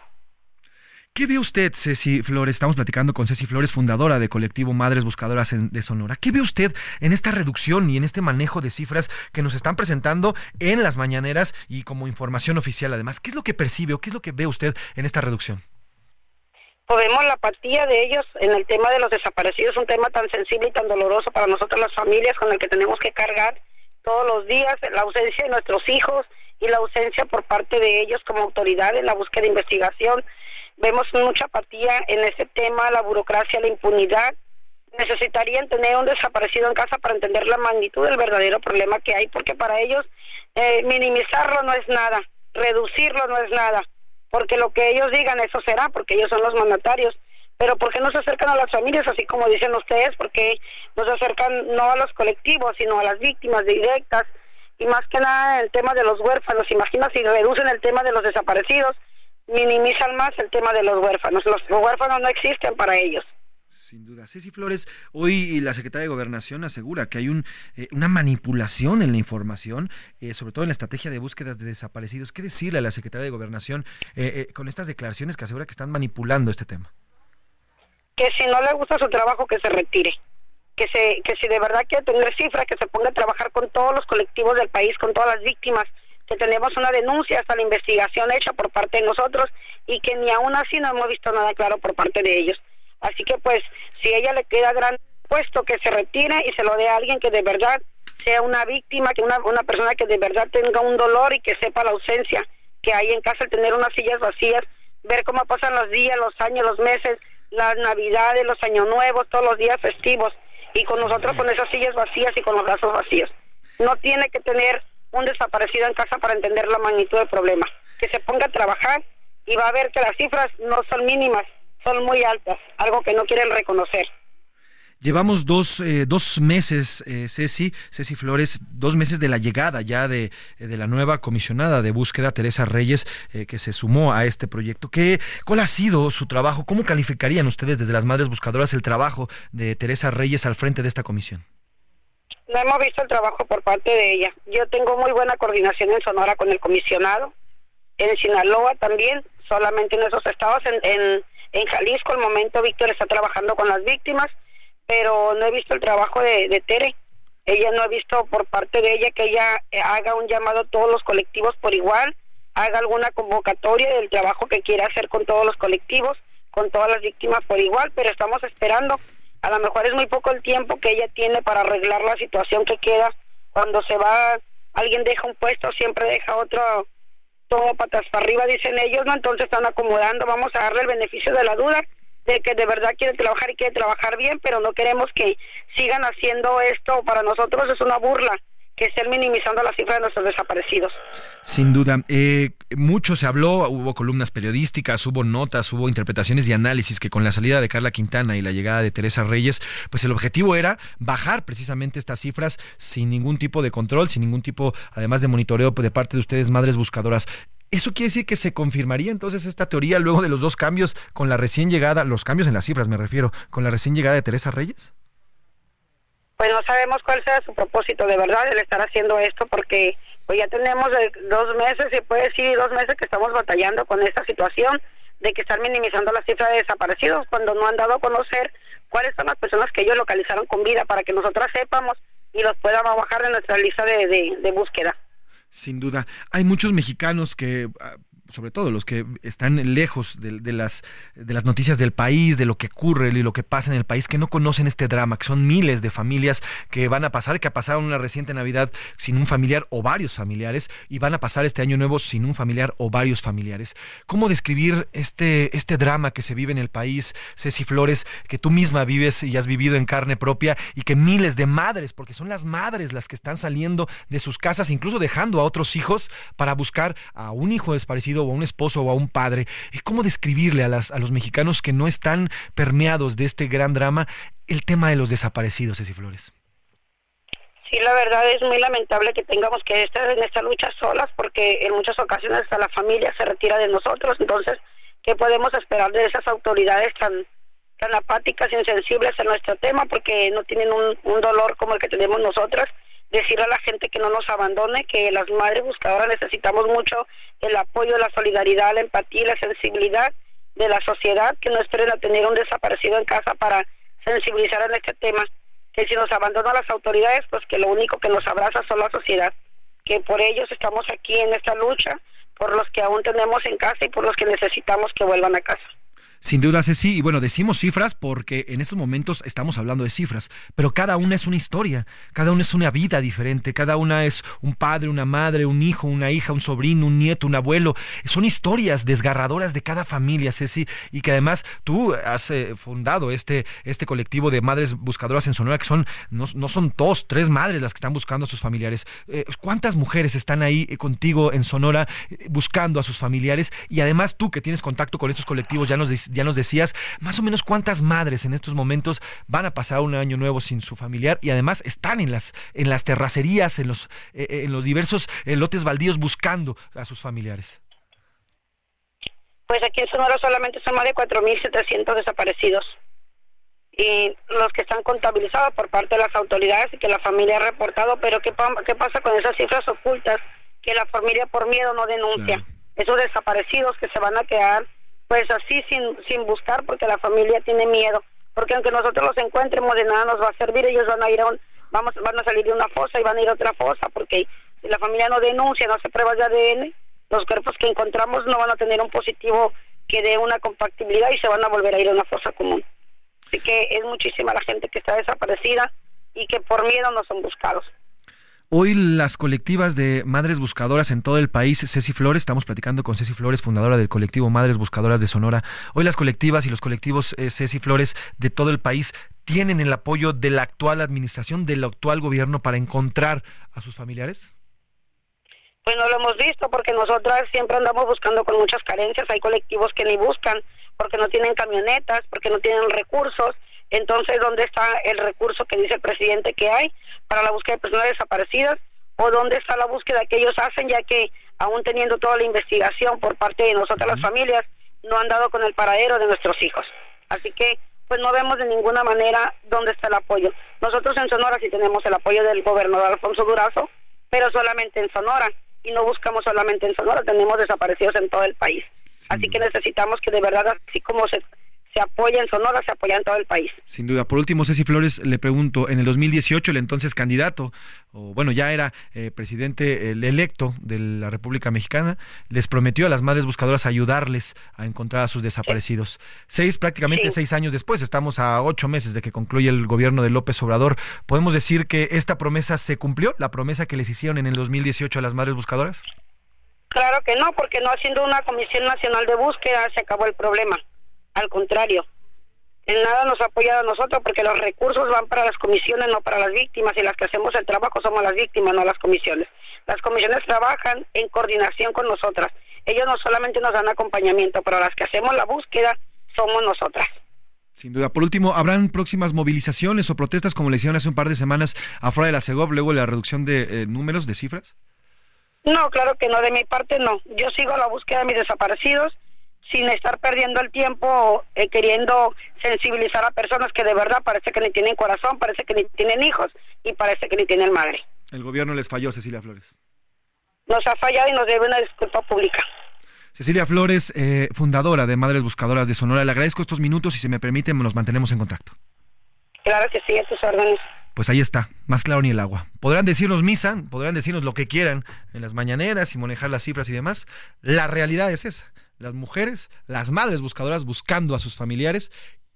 ¿Qué ve usted, Ceci Flores? Estamos platicando con Ceci Flores, fundadora de colectivo Madres Buscadoras de Sonora. ¿Qué ve usted en esta reducción y en este manejo de cifras que nos están presentando en las mañaneras y como información oficial además? ¿Qué es lo que percibe o qué es lo que ve usted en esta reducción? Podemos la apatía de ellos en el tema de los desaparecidos, un tema tan sensible y tan doloroso para nosotros las familias con el que tenemos que cargar todos los días, la ausencia de nuestros hijos y la ausencia por parte de ellos como autoridad en la búsqueda de investigación. Vemos mucha apatía en ese tema, la burocracia, la impunidad. Necesitarían tener un desaparecido en casa para entender la magnitud del verdadero problema que hay, porque para ellos eh, minimizarlo no es nada, reducirlo no es nada, porque lo que ellos digan eso será, porque ellos son los mandatarios. Pero ¿por qué no se acercan a las familias, así como dicen ustedes? Porque no se acercan no a los colectivos, sino a las víctimas directas, y más que nada el tema de los huérfanos. Imagina si reducen el tema de los desaparecidos, minimizan más el tema de los huérfanos. Los, huérfanos no existen para ellos. Sin duda. Ceci Flores, hoy la secretaria de Gobernación asegura que hay un, eh, una manipulación en la información, eh, sobre todo en la estrategia de búsquedas de desaparecidos. ¿Qué decirle a la secretaria de Gobernación eh, eh, con estas declaraciones que asegura que están manipulando este tema? Que si no le gusta su trabajo que se retire. Que se que si de verdad quiere tener cifras que se ponga a trabajar con todos los colectivos del país con todas las víctimas. Que tenemos una denuncia hasta la investigación hecha por parte de nosotros y que ni aún así no hemos visto nada claro por parte de ellos. Así que pues si ella le queda gran puesto que se retire y se lo dé a alguien que de verdad sea una víctima que una una persona que de verdad tenga un dolor y que sepa la ausencia que hay en casa tener unas sillas vacías ver cómo pasan los días los años los meses las navidades, los años nuevos, todos los días festivos, y con nosotros con esas sillas vacías y con los brazos vacíos. No tiene que tener un desaparecido en casa para entender la magnitud del problema. Que se ponga a trabajar y va a ver que las cifras no son mínimas, son muy altas, algo que no quieren reconocer. Llevamos dos, eh, dos meses, eh, Ceci, Ceci Flores, dos meses de la llegada ya de, eh, de la nueva comisionada de búsqueda, Teresa Reyes, eh, que se sumó a este proyecto. ¿Qué, ¿Cuál ha sido su trabajo? ¿Cómo calificarían ustedes desde las Madres Buscadoras el trabajo de Teresa Reyes al frente de esta comisión? No hemos visto el trabajo por parte de ella. Yo tengo muy buena coordinación en Sonora con el comisionado, en Sinaloa también, solamente en esos estados. En, en, en Jalisco, al momento, Víctor está trabajando con las víctimas, pero no he visto el trabajo de, Tere. Ella no ha visto por parte de ella que ella eh, haga un llamado a todos los colectivos por igual, haga alguna convocatoria del trabajo que quiera hacer con todos los colectivos, con todas las víctimas por igual, pero estamos esperando. A lo mejor es muy poco el tiempo que ella tiene para arreglar la situación que queda. Cuando se va, alguien deja un puesto, siempre deja otro, todo patas para arriba, dicen ellos, ¿no? Entonces están acomodando, vamos a darle el beneficio de la duda de que de verdad quiere trabajar y quiere trabajar bien, pero no queremos que sigan haciendo esto. Para nosotros es una burla que estén minimizando la cifra de nuestros desaparecidos. Sin duda, eh, mucho se habló, hubo columnas periodísticas, hubo notas, hubo interpretaciones y análisis que con la salida de Carla Quintana y la llegada de Teresa Reyes, pues el objetivo era bajar precisamente estas cifras sin ningún tipo de control, sin ningún tipo, además de monitoreo de parte de ustedes, madres buscadoras. ¿Eso quiere decir que se confirmaría entonces esta teoría luego de los dos cambios con la recién llegada, los cambios en las cifras me refiero, con la recién llegada de Teresa Reyes? Pues no sabemos cuál sea su propósito de verdad el estar haciendo esto porque pues ya tenemos dos meses, se puede decir dos meses que estamos batallando con esta situación de que están minimizando la cifra de desaparecidos cuando no han dado a conocer cuáles son las personas que ellos localizaron con vida para que nosotras sepamos y los podamos bajar de nuestra lista de, de búsqueda. Sin duda. Hay muchos mexicanos que ah, sobre todo los que están lejos de, las, de las noticias del país, de lo que ocurre y lo que pasa en el país, que no conocen este drama, que son miles de familias que van a pasar, que pasaron una reciente Navidad sin un familiar o varios familiares y van a pasar este año nuevo sin un familiar o varios familiares. ¿Cómo describir este, este drama que se vive en el país, Ceci Flores, que tú misma vives y has vivido en carne propia y que miles de madres, porque son las madres las que están saliendo de sus casas, incluso dejando a otros hijos para buscar a un hijo o a un esposo o a un padre? ¿Y ¿Cómo describirle a, las, a los mexicanos que no están permeados de este gran drama el tema de los desaparecidos, Ceci Flores? Sí, la verdad es muy lamentable que tengamos que estar en esta lucha solas porque en muchas ocasiones hasta la familia se retira de nosotros. Entonces, ¿qué podemos esperar de esas autoridades tan tan apáticas e insensibles a nuestro tema porque no tienen un, un dolor como el que tenemos nosotras? Decirle a la gente que no nos abandone, que las madres buscadoras necesitamos mucho el apoyo, la solidaridad, la empatía y la sensibilidad de la sociedad, que no esperen a tener un desaparecido en casa para sensibilizar en este tema que si nos abandonan las autoridades, pues que lo único que nos abraza son la sociedad, que por ellos estamos aquí en esta lucha, por los que aún tenemos en casa y por los que necesitamos que vuelvan a casa. Sin duda, Ceci, y bueno, decimos cifras porque en estos momentos estamos hablando de cifras, pero cada una es una historia, cada una es una vida diferente, cada una es un padre, una madre, un hijo, una hija, un sobrino, un nieto, un abuelo. Son historias desgarradoras de cada familia, Ceci, y que además tú has eh, fundado este, este colectivo de madres buscadoras en Sonora, que son, no, no son dos, tres madres las que están buscando a sus familiares. Eh, ¿Cuántas mujeres están ahí eh, contigo en Sonora buscando a sus familiares? Y además tú que tienes contacto con estos colectivos, ya nos, ya nos decías, más o menos cuántas madres en estos momentos van a pasar un año nuevo sin su familiar y además están en las, en las terracerías, en los, eh, eh, en los diversos eh, lotes baldíos buscando a sus familiares. Pues aquí en Sonora solamente son más de 4.700 desaparecidos. Y los que están contabilizados por parte de las autoridades y que la familia ha reportado, pero ¿qué, pa- qué pasa con esas cifras ocultas que la familia por miedo no denuncia? Esos desaparecidos que se van a quedar pues así sin, sin buscar porque la familia tiene miedo. Porque aunque nosotros los encuentremos de nada nos va a servir, ellos van a ir a vamos, van a salir de una fosa y van a ir a otra fosa porque si la familia no denuncia, no hace pruebas de ADN, los cuerpos que encontramos no van a tener un positivo que dé una compatibilidad y se van a volver a ir a una fosa común. Así que es muchísima la gente que está desaparecida y que por miedo no son buscados. Hoy las colectivas de madres buscadoras en todo el país, Ceci Flores, estamos platicando con Ceci Flores, fundadora del colectivo Madres Buscadoras de Sonora. Hoy las colectivas y los colectivos eh, Ceci Flores de todo el país tienen el apoyo de la actual administración, del actual gobierno para encontrar a sus familiares. Pues no lo hemos visto porque nosotras siempre andamos buscando con muchas carencias. Hay colectivos que ni buscan porque no tienen camionetas, porque no tienen recursos. Entonces, ¿dónde está el recurso que dice el presidente que hay para la búsqueda de personas desaparecidas? ¿O dónde está la búsqueda que ellos hacen, ya que aún teniendo toda la investigación por parte de nosotras las familias, no han dado con el paradero de nuestros hijos? Así que, pues no vemos de ninguna manera dónde está el apoyo. Nosotros en Sonora sí tenemos el apoyo del gobernador Alfonso Durazo, pero solamente en Sonora. Y no buscamos solamente en Sonora, tenemos desaparecidos en todo el país. Así que necesitamos que de verdad, así como se, se apoya en Sonora, se apoya en todo el país. Sin duda. Por último, Ceci Flores, le pregunto, en el 2018 el entonces candidato, o bueno, ya era eh, presidente el electo de la República Mexicana, les prometió a las madres buscadoras ayudarles a encontrar a sus desaparecidos. Seis, prácticamente Sí. seis años después, estamos a ocho meses de que concluye el gobierno de López Obrador. ¿Podemos decir que esta promesa se cumplió? ¿La promesa que les hicieron en el 2018 a las madres buscadoras? Claro que no, porque no haciendo una Comisión Nacional de Búsqueda se acabó el problema. Al contrario, en nada nos ha apoyado a nosotros porque los recursos van para las comisiones, no para las víctimas, y las que hacemos el trabajo somos las víctimas, no las comisiones. Las comisiones trabajan en coordinación con nosotras. Ellos no solamente nos dan acompañamiento, pero las que hacemos la búsqueda somos nosotras. Sin duda. Por último, ¿habrán próximas movilizaciones o protestas como le hicieron hace un par de semanas afuera de la CEGOP luego de la reducción de eh, números, de cifras? No, claro que no, de mi parte no. Yo sigo la búsqueda de mis desaparecidos sin estar perdiendo el tiempo eh, queriendo sensibilizar a personas que de verdad parece que ni tienen corazón, parece que ni tienen hijos y parece que ni tienen madre. El gobierno les falló, Cecilia Flores. Nos ha fallado y nos debe una disculpa pública. Cecilia Flores, eh, fundadora de Madres Buscadoras de Sonora, le agradezco estos minutos y si me permite nos mantenemos en contacto. Claro que sí, a tus órdenes. pues ahí está, más claro ni el agua. Podrán decirnos misa, podrán decirnos lo que quieran en las mañaneras y manejar las cifras y demás. La realidad es esa. Las mujeres, las madres buscadoras buscando a sus familiares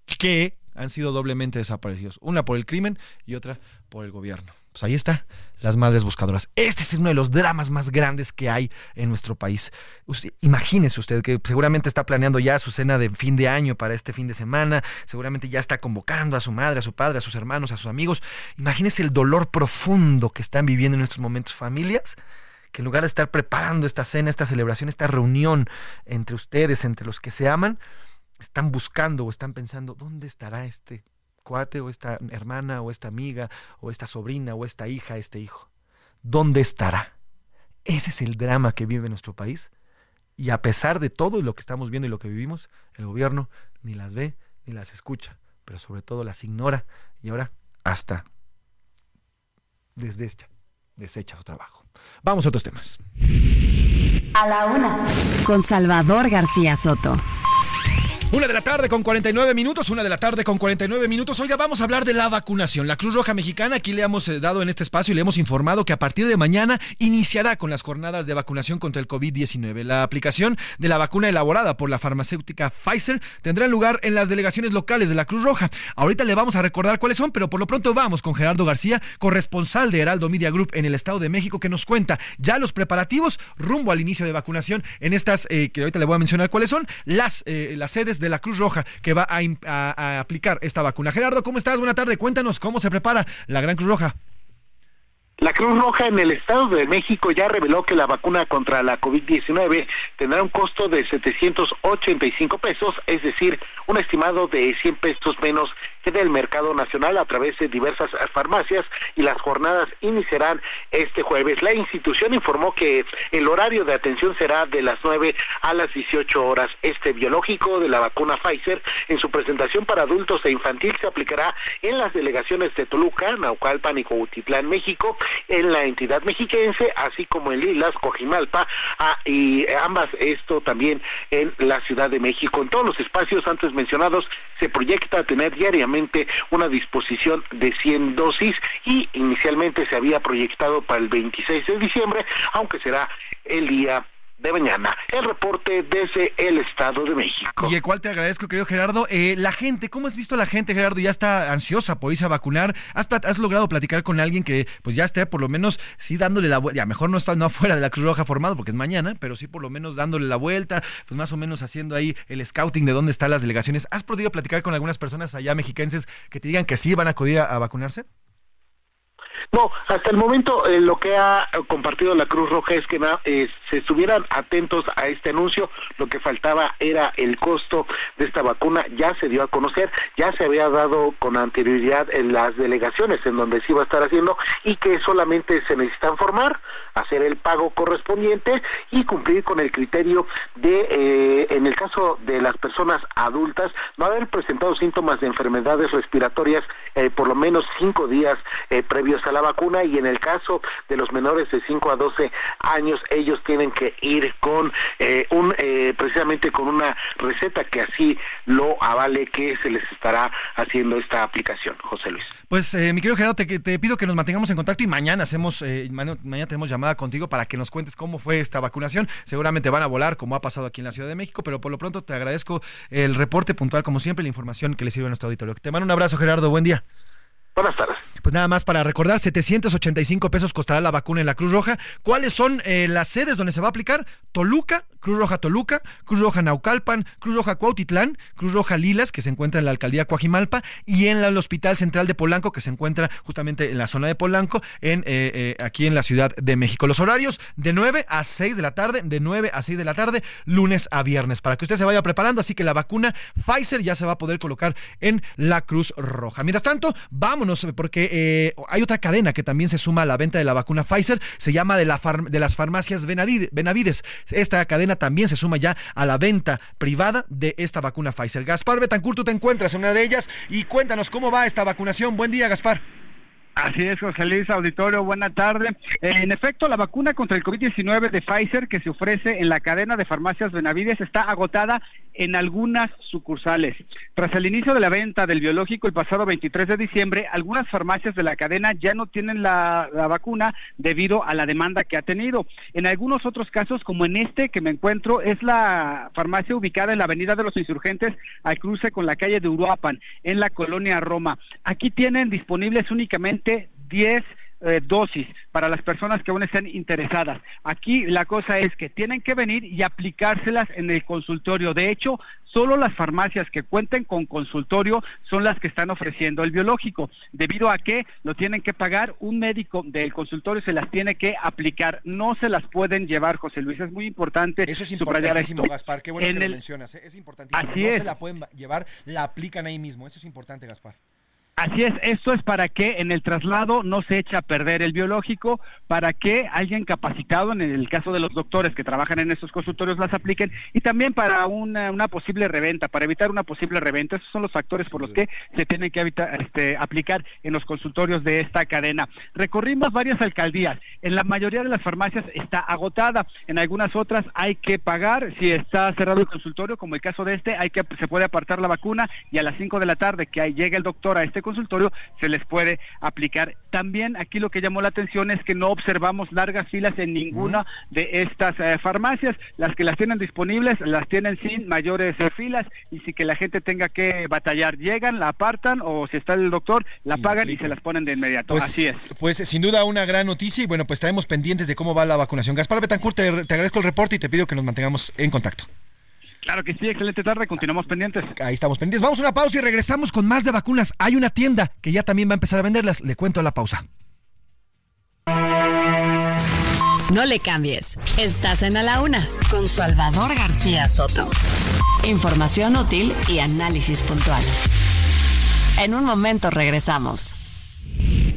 que han sido doblemente desaparecidos. Una por el crimen y otra por el gobierno. Pues ahí está, las madres buscadoras. Este es uno de los dramas más grandes que hay en nuestro país. Imagínese usted que seguramente está planeando ya su cena de fin de año para este fin de semana, seguramente ya está convocando a su madre, a su padre, a sus hermanos, a sus amigos. Imagínese el dolor profundo que están viviendo en estos momentos familias que en lugar de estar preparando esta cena, esta celebración, esta reunión entre ustedes, entre los que se aman, están buscando o están pensando, ¿dónde estará este cuate o esta hermana o esta amiga o esta sobrina o esta hija, este hijo? ¿Dónde estará? Ese es el drama que vive nuestro país. Y a pesar de todo lo que estamos viendo y lo que vivimos, el gobierno ni las ve ni las escucha, pero sobre todo las ignora y ahora hasta desdecha, desecha su trabajo. Vamos a otros temas. A la una. Con Salvador García Soto. Una de la tarde con 49 minutos, una de la tarde con 49 minutos. Oiga, vamos a hablar de la vacunación. La Cruz Roja Mexicana, aquí le hemos eh, dado en este espacio y le hemos informado que a partir de mañana iniciará con las jornadas de vacunación contra el COVID-19. La aplicación de la vacuna elaborada por la farmacéutica Pfizer tendrá lugar en las delegaciones locales de la Cruz Roja. Ahorita le vamos a recordar cuáles son, pero por lo pronto vamos con Gerardo García, corresponsal de Heraldo Media Group en el Estado de México, que nos cuenta ya los preparativos rumbo al inicio de vacunación en estas, eh, que ahorita le voy a mencionar cuáles son, las, eh, las sedes de la Cruz Roja que va a, a, aplicar esta vacuna. Gerardo, ¿cómo estás? Buena tarde. Cuéntanos cómo se prepara la Gran Cruz Roja. La Cruz Roja en el Estado de México ya reveló que la vacuna contra la COVID-19 tendrá un costo de 785 pesos, es decir, un estimado de 100 pesos menos que del mercado nacional a través de diversas farmacias y las jornadas iniciarán este jueves. La institución informó que el horario de atención será de las 9 a las 18 horas. Este biológico de la vacuna Pfizer en su presentación para adultos e infantil se aplicará en las delegaciones de Toluca, Naucalpan y Cuautitlán, México, en la entidad mexiquense, así como en Lilas, Cojimalpa ah, y ambas esto también en la Ciudad de México. En todos los espacios antes mencionados se proyecta tener diariamente una disposición de 100 dosis y inicialmente se había proyectado para el 26 de diciembre, aunque será el día de mañana. El reporte desde el Estado de México. Y el cual te agradezco, querido Gerardo. Eh, la gente, ¿cómo has visto a la gente, Gerardo? Ya está ansiosa por irse a vacunar. ¿Has, has logrado platicar con alguien que pues ya esté por lo menos sí dándole la vuelta? Ya mejor no está no afuera de la Cruz Roja formado porque es mañana, pero sí por lo menos dándole la vuelta, pues más o menos haciendo ahí el scouting de dónde están las delegaciones. ¿Has podido platicar con algunas personas allá mexiquenses que te digan que sí van a acudir a, a vacunarse? No, hasta el momento eh, lo que ha compartido la Cruz Roja es que eh, se estuvieran atentos a este anuncio. Lo que faltaba era el costo de esta vacuna. Ya se dio a conocer, ya se había dado con anterioridad en las delegaciones en donde se iba a estar haciendo y que solamente se necesita informar, hacer el pago correspondiente y cumplir con el criterio de, eh, en el caso de las personas adultas, no haber presentado síntomas de enfermedades respiratorias eh, por lo menos cinco días eh, previos a la vacuna y en el caso de los menores de 5 a 12 años ellos tienen que ir con un precisamente con una receta que así lo avale que se les estará haciendo esta aplicación. José Luis. Pues mi querido Gerardo te, te, pido que nos mantengamos en contacto y mañana hacemos mañana, mañana tenemos llamada contigo para que nos cuentes cómo fue esta vacunación. Seguramente van a volar como ha pasado aquí en la Ciudad de México pero por lo pronto te agradezco el reporte puntual como siempre la información que le sirve a nuestro auditorio. Te mando un abrazo Gerardo. Buen día Buenas tardes. Pues nada más para recordar, 785 pesos costará la vacuna en la Cruz Roja. ¿Cuáles son eh, las sedes donde se va a aplicar? Toluca, Cruz Roja Toluca, Cruz Roja Naucalpan, Cruz Roja Cuautitlán, Cruz Roja Lilas, que se encuentra en la alcaldía Coajimalpa, y en el Hospital Central de Polanco, que se encuentra justamente en la zona de Polanco, en eh, eh, aquí en la Ciudad de México. Los horarios de 9 a 6 de la tarde, de 9 a 6 de la tarde, lunes a viernes, para que usted se vaya preparando. Así que la vacuna Pfizer ya se va a poder colocar en la Cruz Roja. Mientras tanto, vamos porque eh, hay otra cadena que también se suma a la venta de la vacuna Pfizer, se llama de, de las farmacias Benavides. Esta cadena también se suma ya a la venta privada de esta vacuna Pfizer. Gaspar Betancourt, tú te encuentras en una de ellas y cuéntanos cómo va esta vacunación. Buen día, Gaspar. Así es, José Luis Auditorio, buena tarde. En efecto, la vacuna contra el COVID-19 de Pfizer que se ofrece en la cadena de farmacias Benavides está agotada en algunas sucursales. Tras el inicio de la venta del biológico el pasado 23 de diciembre, algunas farmacias de la cadena ya no tienen la, la vacuna debido a la demanda que ha tenido. En algunos otros casos, como en este que me encuentro, es la farmacia ubicada en la Avenida de los Insurgentes al cruce con la calle de Uruapan, en la colonia Roma. Aquí tienen disponibles únicamente 10 eh, dosis para las personas que aún estén interesadas. Aquí la cosa es que tienen que venir y aplicárselas en el consultorio. De hecho, solo las farmacias que cuenten con consultorio son las que están ofreciendo el biológico, debido a que lo tienen que pagar un médico del consultorio se las tiene que aplicar, no se las pueden llevar, José Luis, es muy importante Eso es importantísimo, esto. Gaspar. Qué bueno En que el- lo mencionas. ¿eh? Es importantísimo. Así no es. se la pueden llevar, la aplican ahí mismo. Eso es importante, Gaspar. Así es, esto es para que en el traslado no se eche a perder el biológico, para que alguien capacitado, en el caso de los doctores que trabajan en estos consultorios, las apliquen, y también para una, posible reventa, para evitar una posible reventa. Esos son los factores por los que se tienen que este, aplicar en los consultorios de esta cadena. Recorrimos varias alcaldías, en la mayoría de las farmacias está agotada, en algunas otras hay que pagar, si está cerrado el consultorio, como el caso de este, hay que se puede apartar la vacuna y a las 5 de la tarde que llegue el doctor a este consultorio se les puede aplicar. También aquí lo que llamó la atención es que no observamos largas filas en ninguna de estas eh, farmacias. Las que las tienen disponibles las tienen sin mayores eh, filas y si que la gente tenga que batallar, llegan, la apartan o si está el doctor, la pagan y se las ponen de inmediato. Pues, Así es. Pues sin duda una gran noticia y bueno, pues estaremos pendientes de cómo va la vacunación. Gaspar Betancourt, te, te agradezco el reporte y te pido que nos mantengamos en contacto. Claro que sí, excelente tarde, continuamos pendientes. Ahí estamos pendientes. Vamos a una pausa y regresamos. Con más de vacunas. Hay una tienda que ya también va a empezar a venderlas. Le cuento a la pausa. No le cambies. Estás en A la Una con Salvador García Soto. Información útil y análisis puntual. En un momento regresamos.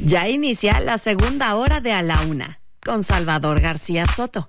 Ya inicia la segunda hora de A la Una con Salvador García Soto.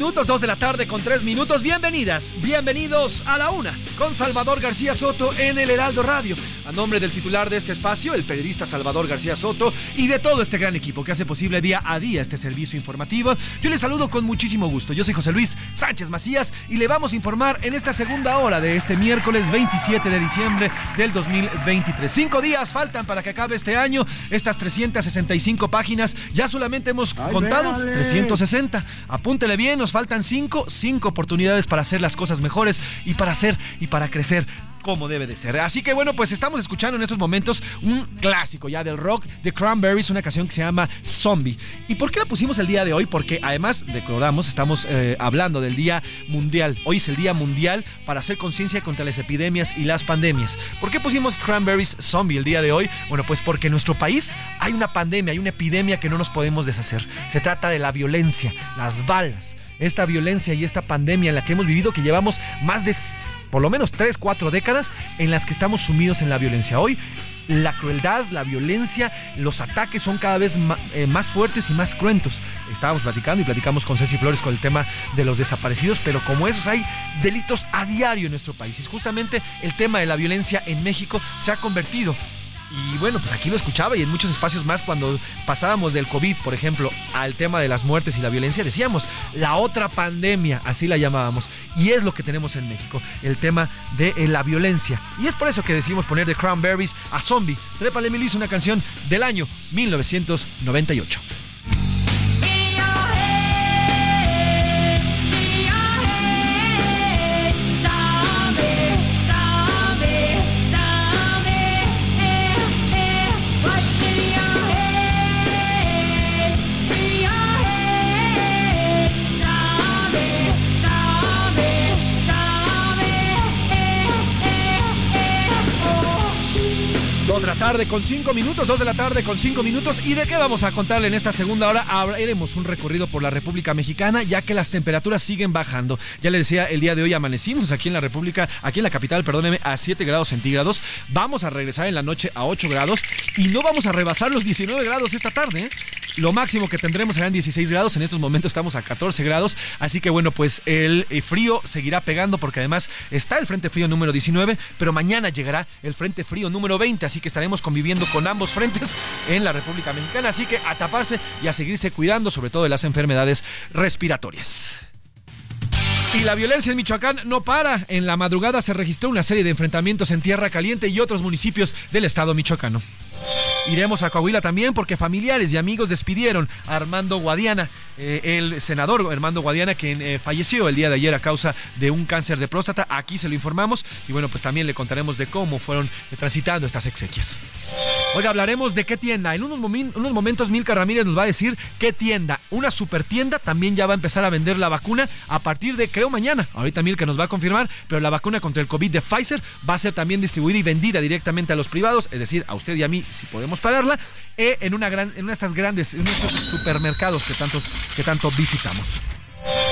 Minutos, 2 de la tarde con tres minutos. Bienvenidas, bienvenidos a la una con Salvador García Soto en el Heraldo Radio. A nombre del titular de este espacio, el periodista Salvador García Soto, y de todo este gran equipo que hace posible día a día este servicio informativo, yo les saludo con muchísimo gusto. Yo soy José Luis Sánchez Macías y le vamos a informar en esta segunda hora de este miércoles 27 de diciembre del 2023. Cinco días faltan para que acabe este año. Estas 365 páginas, ya solamente hemos contado véale. 360. Apúntele bien, nos faltan cinco, cinco oportunidades para hacer las cosas mejores y para hacer y para crecer como debe de ser. Así que bueno, pues estamos escuchando en estos momentos un clásico ya del rock de Cranberries, una canción que se llama Zombie. ¿Y por qué la pusimos el día de hoy? Porque además, recordamos, estamos eh, hablando del Día Mundial. Hoy es el Día Mundial para hacer conciencia contra las epidemias y las pandemias. ¿Por qué pusimos Cranberries Zombie el día de hoy? Bueno, pues porque en nuestro país hay una pandemia, hay una epidemia que no nos podemos deshacer. Se trata de la violencia, las balas esta violencia y esta pandemia en la que hemos vivido, que llevamos más de por lo menos 3, 4 décadas en las que estamos sumidos en la violencia. Hoy la crueldad, la violencia, los ataques son cada vez eh, más fuertes y más cruentos. Estábamos platicando y platicamos con Ceci Flores con el tema de los desaparecidos, pero como esos hay delitos a diario en nuestro país. Y justamente el tema de la violencia en México se ha convertido y bueno, pues aquí lo escuchaba y en muchos espacios más cuando pasábamos del COVID, por ejemplo, al tema de las muertes y la violencia, decíamos la otra pandemia, así la llamábamos. Y es lo que tenemos en México, el tema de eh, la violencia. Y es por eso que decidimos poner de Cranberries a Zombie. Trépale Luis, una canción del año 1998. Tarde con cinco minutos, dos de la tarde con cinco minutos. ¿Y de qué vamos a contarle en esta segunda hora? Haremos un recorrido por la República Mexicana, ya que las temperaturas siguen bajando. Ya le decía, el día de hoy amanecimos aquí en la República, aquí en la capital, perdóneme, a 7 grados centígrados. Vamos a regresar en la noche a 8 grados y no vamos a rebasar los 19 grados esta tarde. ¿eh? Lo máximo que tendremos serán 16 grados. En estos momentos estamos a 14 grados. Así que bueno, pues el eh, frío seguirá pegando porque además está el Frente Frío número 19, pero mañana llegará el Frente Frío número 20. Así que estaremos conviviendo con ambos frentes en la República Mexicana. Así que a taparse y a seguirse cuidando, sobre todo de las enfermedades respiratorias. Y la violencia en Michoacán no para. En la madrugada se registró una serie de enfrentamientos en Tierra Caliente y otros municipios del estado michoacano. Iremos a Coahuila también porque familiares y amigos despidieron a Armando Guadiana, eh, el senador Armando Guadiana, quien eh, falleció el día de ayer a causa de un cáncer de próstata. Aquí se lo informamos y bueno, pues también le contaremos de cómo fueron eh, transitando estas exequias. Oiga, hablaremos de qué tienda. En unos, unos momentos Milka Ramírez nos va a decir qué tienda. Una super tienda también ya va a empezar a vender la vacuna a partir de, creo, mañana. Ahorita Milka nos va a confirmar, pero la vacuna contra el COVID de Pfizer va a ser también distribuida y vendida directamente a los privados, es decir, a usted y a mí si podemos pagarla, en, una gran, en una de estas grandes, en estos supermercados que, tantos, que tanto visitamos.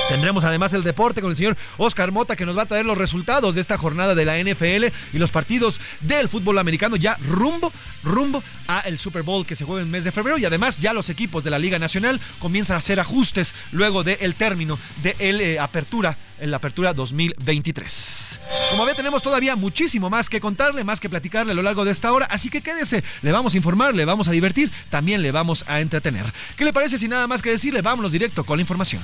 Tendremos además el deporte con el señor Oscar Mota que nos va a traer los resultados de esta jornada de la NFL y los partidos del fútbol americano ya rumbo, rumbo a el Super Bowl que se juega en mes de febrero y además ya los equipos de la Liga Nacional comienzan a hacer ajustes luego del término de el, eh, apertura, en la apertura 2023. Como ve, tenemos todavía muchísimo más que contarle, más que platicarle a lo largo de esta hora, así que quédese, le vamos a informar, le vamos a divertir, también le vamos a entretener. ¿Qué le parece sin nada más que decirle? Vámonos directo con la información.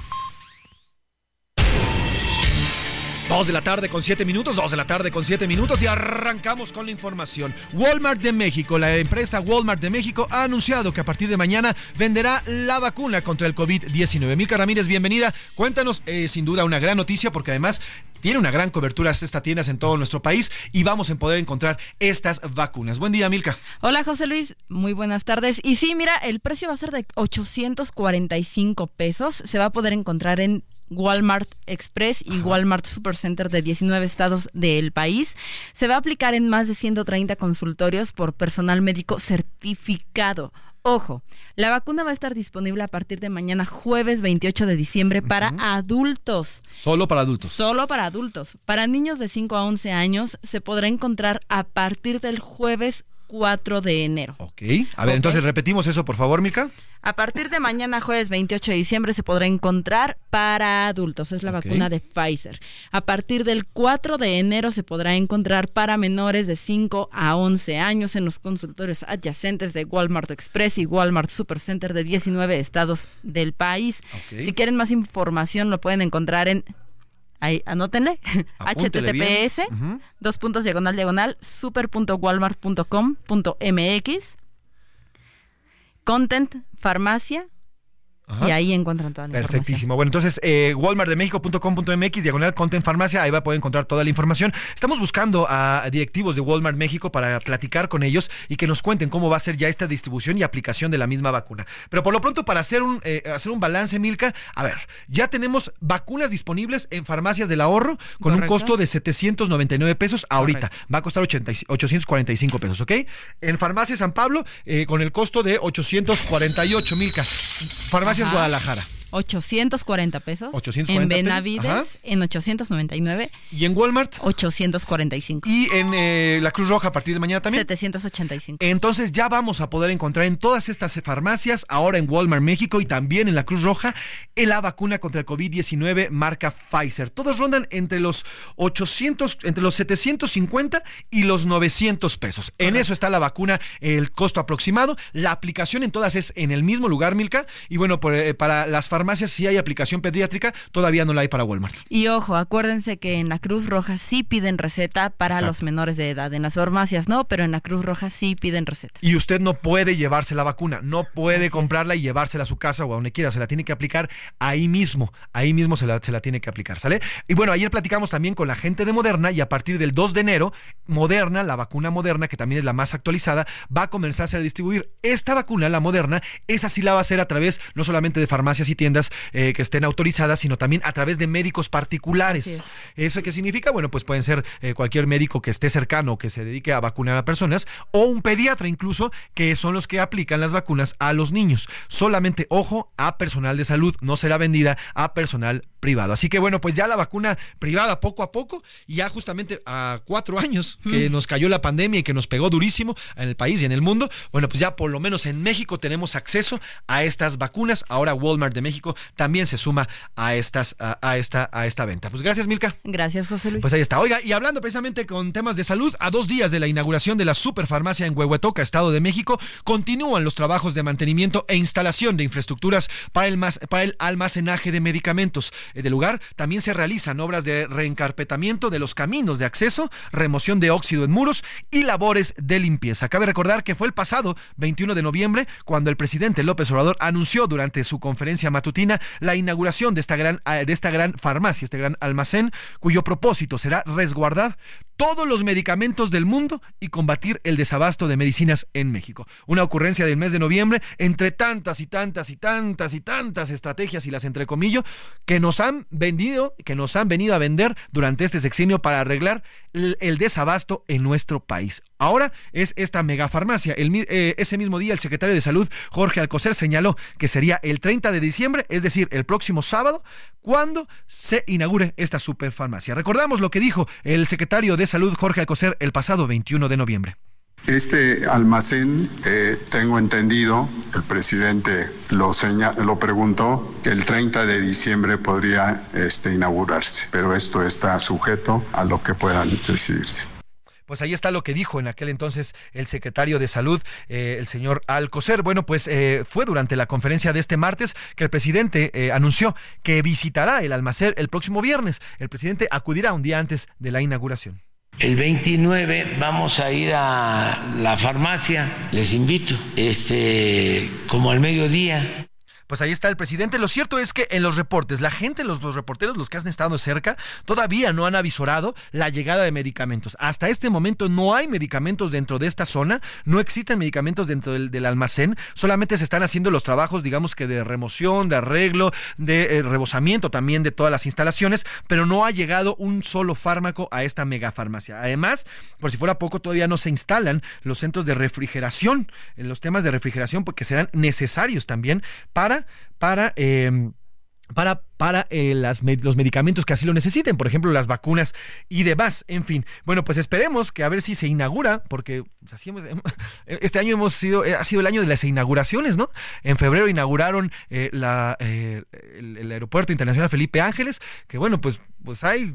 Dos de la tarde con siete minutos, dos de la tarde con siete minutos y arrancamos con la información. Walmart de México, la empresa Walmart de México ha anunciado que a partir de mañana venderá la vacuna contra el COVID-19. Milka Ramírez, bienvenida. Cuéntanos, eh, sin duda una gran noticia porque además tiene una gran cobertura esta tiendas en todo nuestro país y vamos a poder encontrar estas vacunas. Buen día, Milka. Hola José Luis, muy buenas tardes. Y sí, mira, el precio va a ser de 845 pesos. Se va a poder encontrar en Walmart Express y Walmart Supercenter de 19 estados del país. Se va a aplicar en más de 130 consultorios por personal médico certificado. Ojo, la vacuna va a estar disponible a partir de mañana jueves 28 de diciembre para adultos. Solo para adultos. Solo para adultos. Para niños de 5 a 11 años se podrá encontrar a partir del jueves 4 de enero. Ok. A ver, Ok. entonces repetimos eso, por favor, Milka. A partir de mañana, jueves 28 de diciembre, se podrá encontrar para adultos. Es la vacuna de Pfizer. A partir del 4 de enero se podrá encontrar para menores de 5 a 11 años en los consultorios adyacentes de Walmart Express y Walmart Supercenter de 19 estados del país. Si quieren más información, lo pueden encontrar en... Ahí, anótenle. Https dos puntos diagonal diagonal super.walmart.com.mx content farmacia Ajá. y ahí encuentran toda la información. Perfectísimo. Bueno, entonces, eh, walmartdemexico.com.mx, diagonal Content Farmacia, ahí va a poder encontrar toda la información. Estamos buscando a directivos de Walmart México para platicar con ellos y que nos cuenten cómo va a ser ya esta distribución y aplicación de la misma vacuna. Pero por lo pronto, para hacer un, eh, hacer un balance, Milka, a ver, ya tenemos vacunas disponibles en farmacias del ahorro con un costo de 799 pesos ahorita. Va a costar 80 y- 845 pesos, ¿ok? En Farmacia San Pablo, eh, con el costo de 848, Milka. Farmacias Guadalajara. 840 pesos. 840 en pesos, Benavides ajá. en 899. ¿Y en Walmart? 845. Y en eh, la Cruz Roja a partir de mañana también. 785. Entonces ya vamos a poder encontrar en todas estas farmacias, ahora en Walmart México y también en la Cruz Roja, en la vacuna contra el COVID-19 marca Pfizer. Todos rondan entre los 800, entre los 750 y los 900 pesos. En eso está la vacuna, el costo aproximado. La aplicación en todas es en el mismo lugar, Milka. Y bueno, por, eh, para las farmacias sí hay aplicación pediátrica, todavía no la hay para Walmart. Y ojo, acuérdense que en la Cruz Roja sí piden receta para Exacto. los menores de edad. En las farmacias no, pero en la Cruz Roja sí piden receta. Y usted no puede llevarse la vacuna, no puede comprarla y llevársela a su casa o a donde quiera, se la tiene que aplicar ahí mismo, ahí mismo se la, se la tiene que aplicar, ¿sale? Y bueno, ayer platicamos también con la gente de Moderna y a partir del 2 de enero, Moderna, la vacuna Moderna, que también es la más actualizada, va a comenzarse a distribuir. Esta vacuna, la Moderna, esa sí la va a hacer a través no solamente de farmacias y tiendas eh, que estén autorizadas, sino también a través de médicos particulares. Es. ¿Eso qué significa? Bueno, pues pueden ser eh, cualquier médico que esté cercano, que se dedique a vacunar a personas, o un pediatra incluso, que son los que aplican las vacunas a los niños. Solamente, ojo, a personal de salud, no será vendida a personal privado. Así que bueno, pues ya la vacuna privada poco a poco, y ya justamente a cuatro años que nos cayó la pandemia y que nos pegó durísimo en el país y en el mundo, bueno, pues ya por lo menos en México tenemos acceso a estas vacunas. Ahora Walmart de México también se suma a estas, a, a esta, a esta venta. Pues gracias, Milka. Gracias, José Luis. Pues ahí está. Oiga, y hablando precisamente con temas de salud, a dos días de la inauguración de la superfarmacia en Huehuetoca, Estado de México, continúan los trabajos de mantenimiento e instalación de infraestructuras para el, mas- para el almacenaje de medicamentos. Eh, Del lugar también se realizan obras de reencarpetamiento de los caminos de acceso, remoción de óxido en muros y labores de limpieza. Cabe recordar que fue el pasado 21 de noviembre cuando el presidente López Obrador anunció durante su conferencia matutina la inauguración de esta gran, eh, de esta gran farmacia, este gran almacén, cuyo propósito será resguardar todos los medicamentos del mundo y combatir el desabasto de medicinas en México. Una ocurrencia del mes de noviembre entre tantas y tantas y tantas y tantas estrategias y las entrecomillo que nos han vendido, que nos han venido a vender durante este sexenio para arreglar el, desabasto en nuestro país. Ahora es esta megafarmacia. Eh, ese mismo día el secretario de Salud, Jorge Alcocer, señaló que sería el 30 de diciembre, es decir, el próximo sábado, cuando se inaugure esta superfarmacia. Recordamos lo que dijo el secretario de Salud, Jorge Alcocer, el pasado 21 de noviembre. Este almacén, eh, tengo entendido, el presidente lo, seña- lo preguntó, que el 30 de diciembre podría este, inaugurarse, pero esto está sujeto a lo que puedan decidirse. Pues ahí está lo que dijo en aquel entonces el secretario de Salud, eh, el señor Alcocer. Bueno, pues eh, fue durante la conferencia de este martes que el presidente eh, anunció que visitará el almacén el próximo viernes. El presidente acudirá un día antes de la inauguración. El 29 vamos a ir a la farmacia, les invito, este, como al mediodía. Pues ahí está el presidente. Lo cierto es que en los reportes, la gente, los, reporteros, los que han estado cerca, todavía no han avisorado la llegada de medicamentos. Hasta este momento no hay medicamentos dentro de esta zona, no existen medicamentos dentro del, almacén, solamente se están haciendo los trabajos, digamos que de remoción, de arreglo, de eh, rebosamiento también de todas las instalaciones, pero no ha llegado un solo fármaco a esta megafarmacia. Además, por si fuera poco, todavía no se instalan los centros de refrigeración, en los temas de refrigeración, porque serán necesarios también para, para, eh, para, para eh, los medicamentos que así lo necesiten, por ejemplo, las vacunas y demás. En fin, bueno, pues esperemos que a ver si se inaugura, porque así hemos- este año hemos sido, eh, ha sido el año de las inauguraciones, ¿no? En febrero inauguraron eh, la, el, el aeropuerto internacional Felipe Ángeles, que bueno, pues, pues hay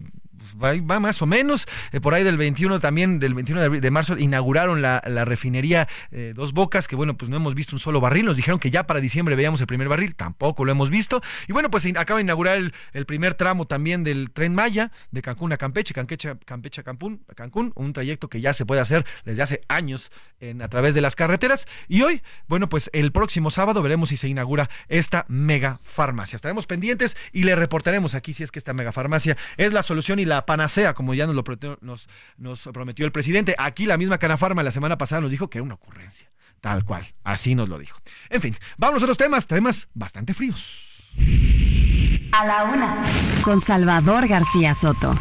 va, va más o menos. Eh, por ahí del 21 también, del 21 de, marzo, inauguraron la, la refinería eh, Dos Bocas, que bueno, pues no hemos visto un solo barril. Nos dijeron que ya para diciembre veíamos el primer barril, tampoco lo hemos visto. Y bueno, pues acaba de inaugurar el, primer tramo también del tren Maya, de Cancún a Campeche, Campeche, Campeche a Cancún, Cancún, un trayecto que ya se puede hacer desde hace años a través de las carreteras. Y hoy, bueno, pues el próximo sábado veremos si se inaugura esta mega farmacia. Estaremos pendientes y le reportaremos aquí si es que esta mega farmacia es la solución y la panacea, como ya nos lo prometió, prometió el presidente. Aquí la misma Canafarma la semana pasada nos dijo que era una ocurrencia. Tal cual, así nos lo dijo. En fin, vamos a otros temas, temas bastante fríos. A la una. Con Salvador García Soto.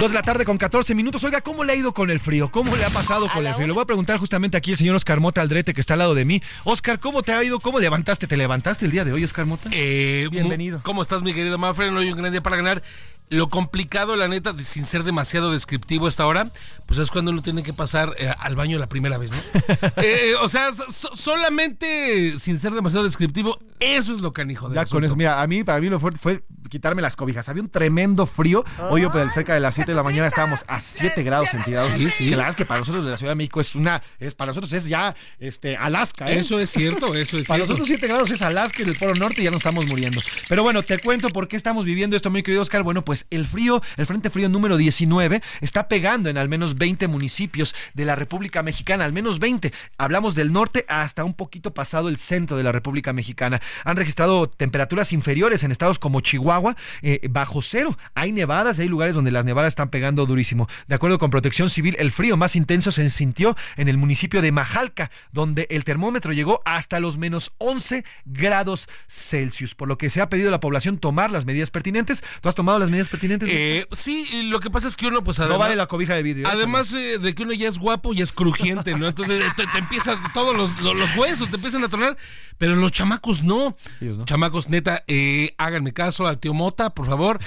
Dos de la tarde con 14 minutos. Oiga, ¿cómo le ha ido con el frío? ¿Cómo le ha pasado con el frío? Le voy a preguntar justamente aquí al señor Oscar Mota Aldrete, que está al lado de mí. Oscar, ¿cómo te ha ido? ¿Cómo levantaste? ¿Te levantaste el día de hoy, Oscar Mota? Eh, Bienvenido. ¿Cómo estás, mi querido Manfred? Hoy un gran día para ganar. Lo complicado, la neta, de- sin ser demasiado descriptivo esta hora, pues es cuando uno tiene que pasar eh, al baño la primera vez, ¿no? Eh, o sea, so- so- solamente sin ser demasiado descriptivo, eso es lo canijo del Ya con eso, mira, a mí, para mí lo fuerte fue quitarme las cobijas. Había un tremendo frío. Hoy, yo, pues, cerca de las 7 de la mañana, estábamos a 7 grados centígrados. Sí, sí. Que la verdad es que para nosotros de la Ciudad de México es una, es para nosotros es ya este, Alaska. ¿eh? Eso es cierto, eso es Para cierto. nosotros 7 grados es Alaska y del Polo Norte y ya nos estamos muriendo. Pero bueno, te cuento por qué estamos viviendo esto, mi querido Oscar. Bueno, pues el frío, el Frente Frío número 19 está pegando en al menos 20 municipios de la República Mexicana, al menos 20. Hablamos del norte hasta un poquito pasado el centro de la República Mexicana. Han registrado temperaturas inferiores en estados como Chihuahua, eh, bajo cero. Hay nevadas hay lugares donde las nevadas están pegando durísimo. De acuerdo con Protección Civil, el frío más intenso se sintió en el municipio de Majalca, donde el termómetro llegó hasta los menos 11 grados Celsius, por lo que se ha pedido a la población tomar las medidas pertinentes. ¿Tú has tomado las medidas pertinentes? Eh, sí, lo que pasa es que uno, pues no además. vale la cobija de vidrio. Además eh, de que uno ya es guapo y es crujiente, ¿no? Entonces te, te empieza, todos los, los- los huesos te empiezan a tronar, pero los chamacos no. Chamacos, neta, eh, háganme caso al tío Mota, por favor.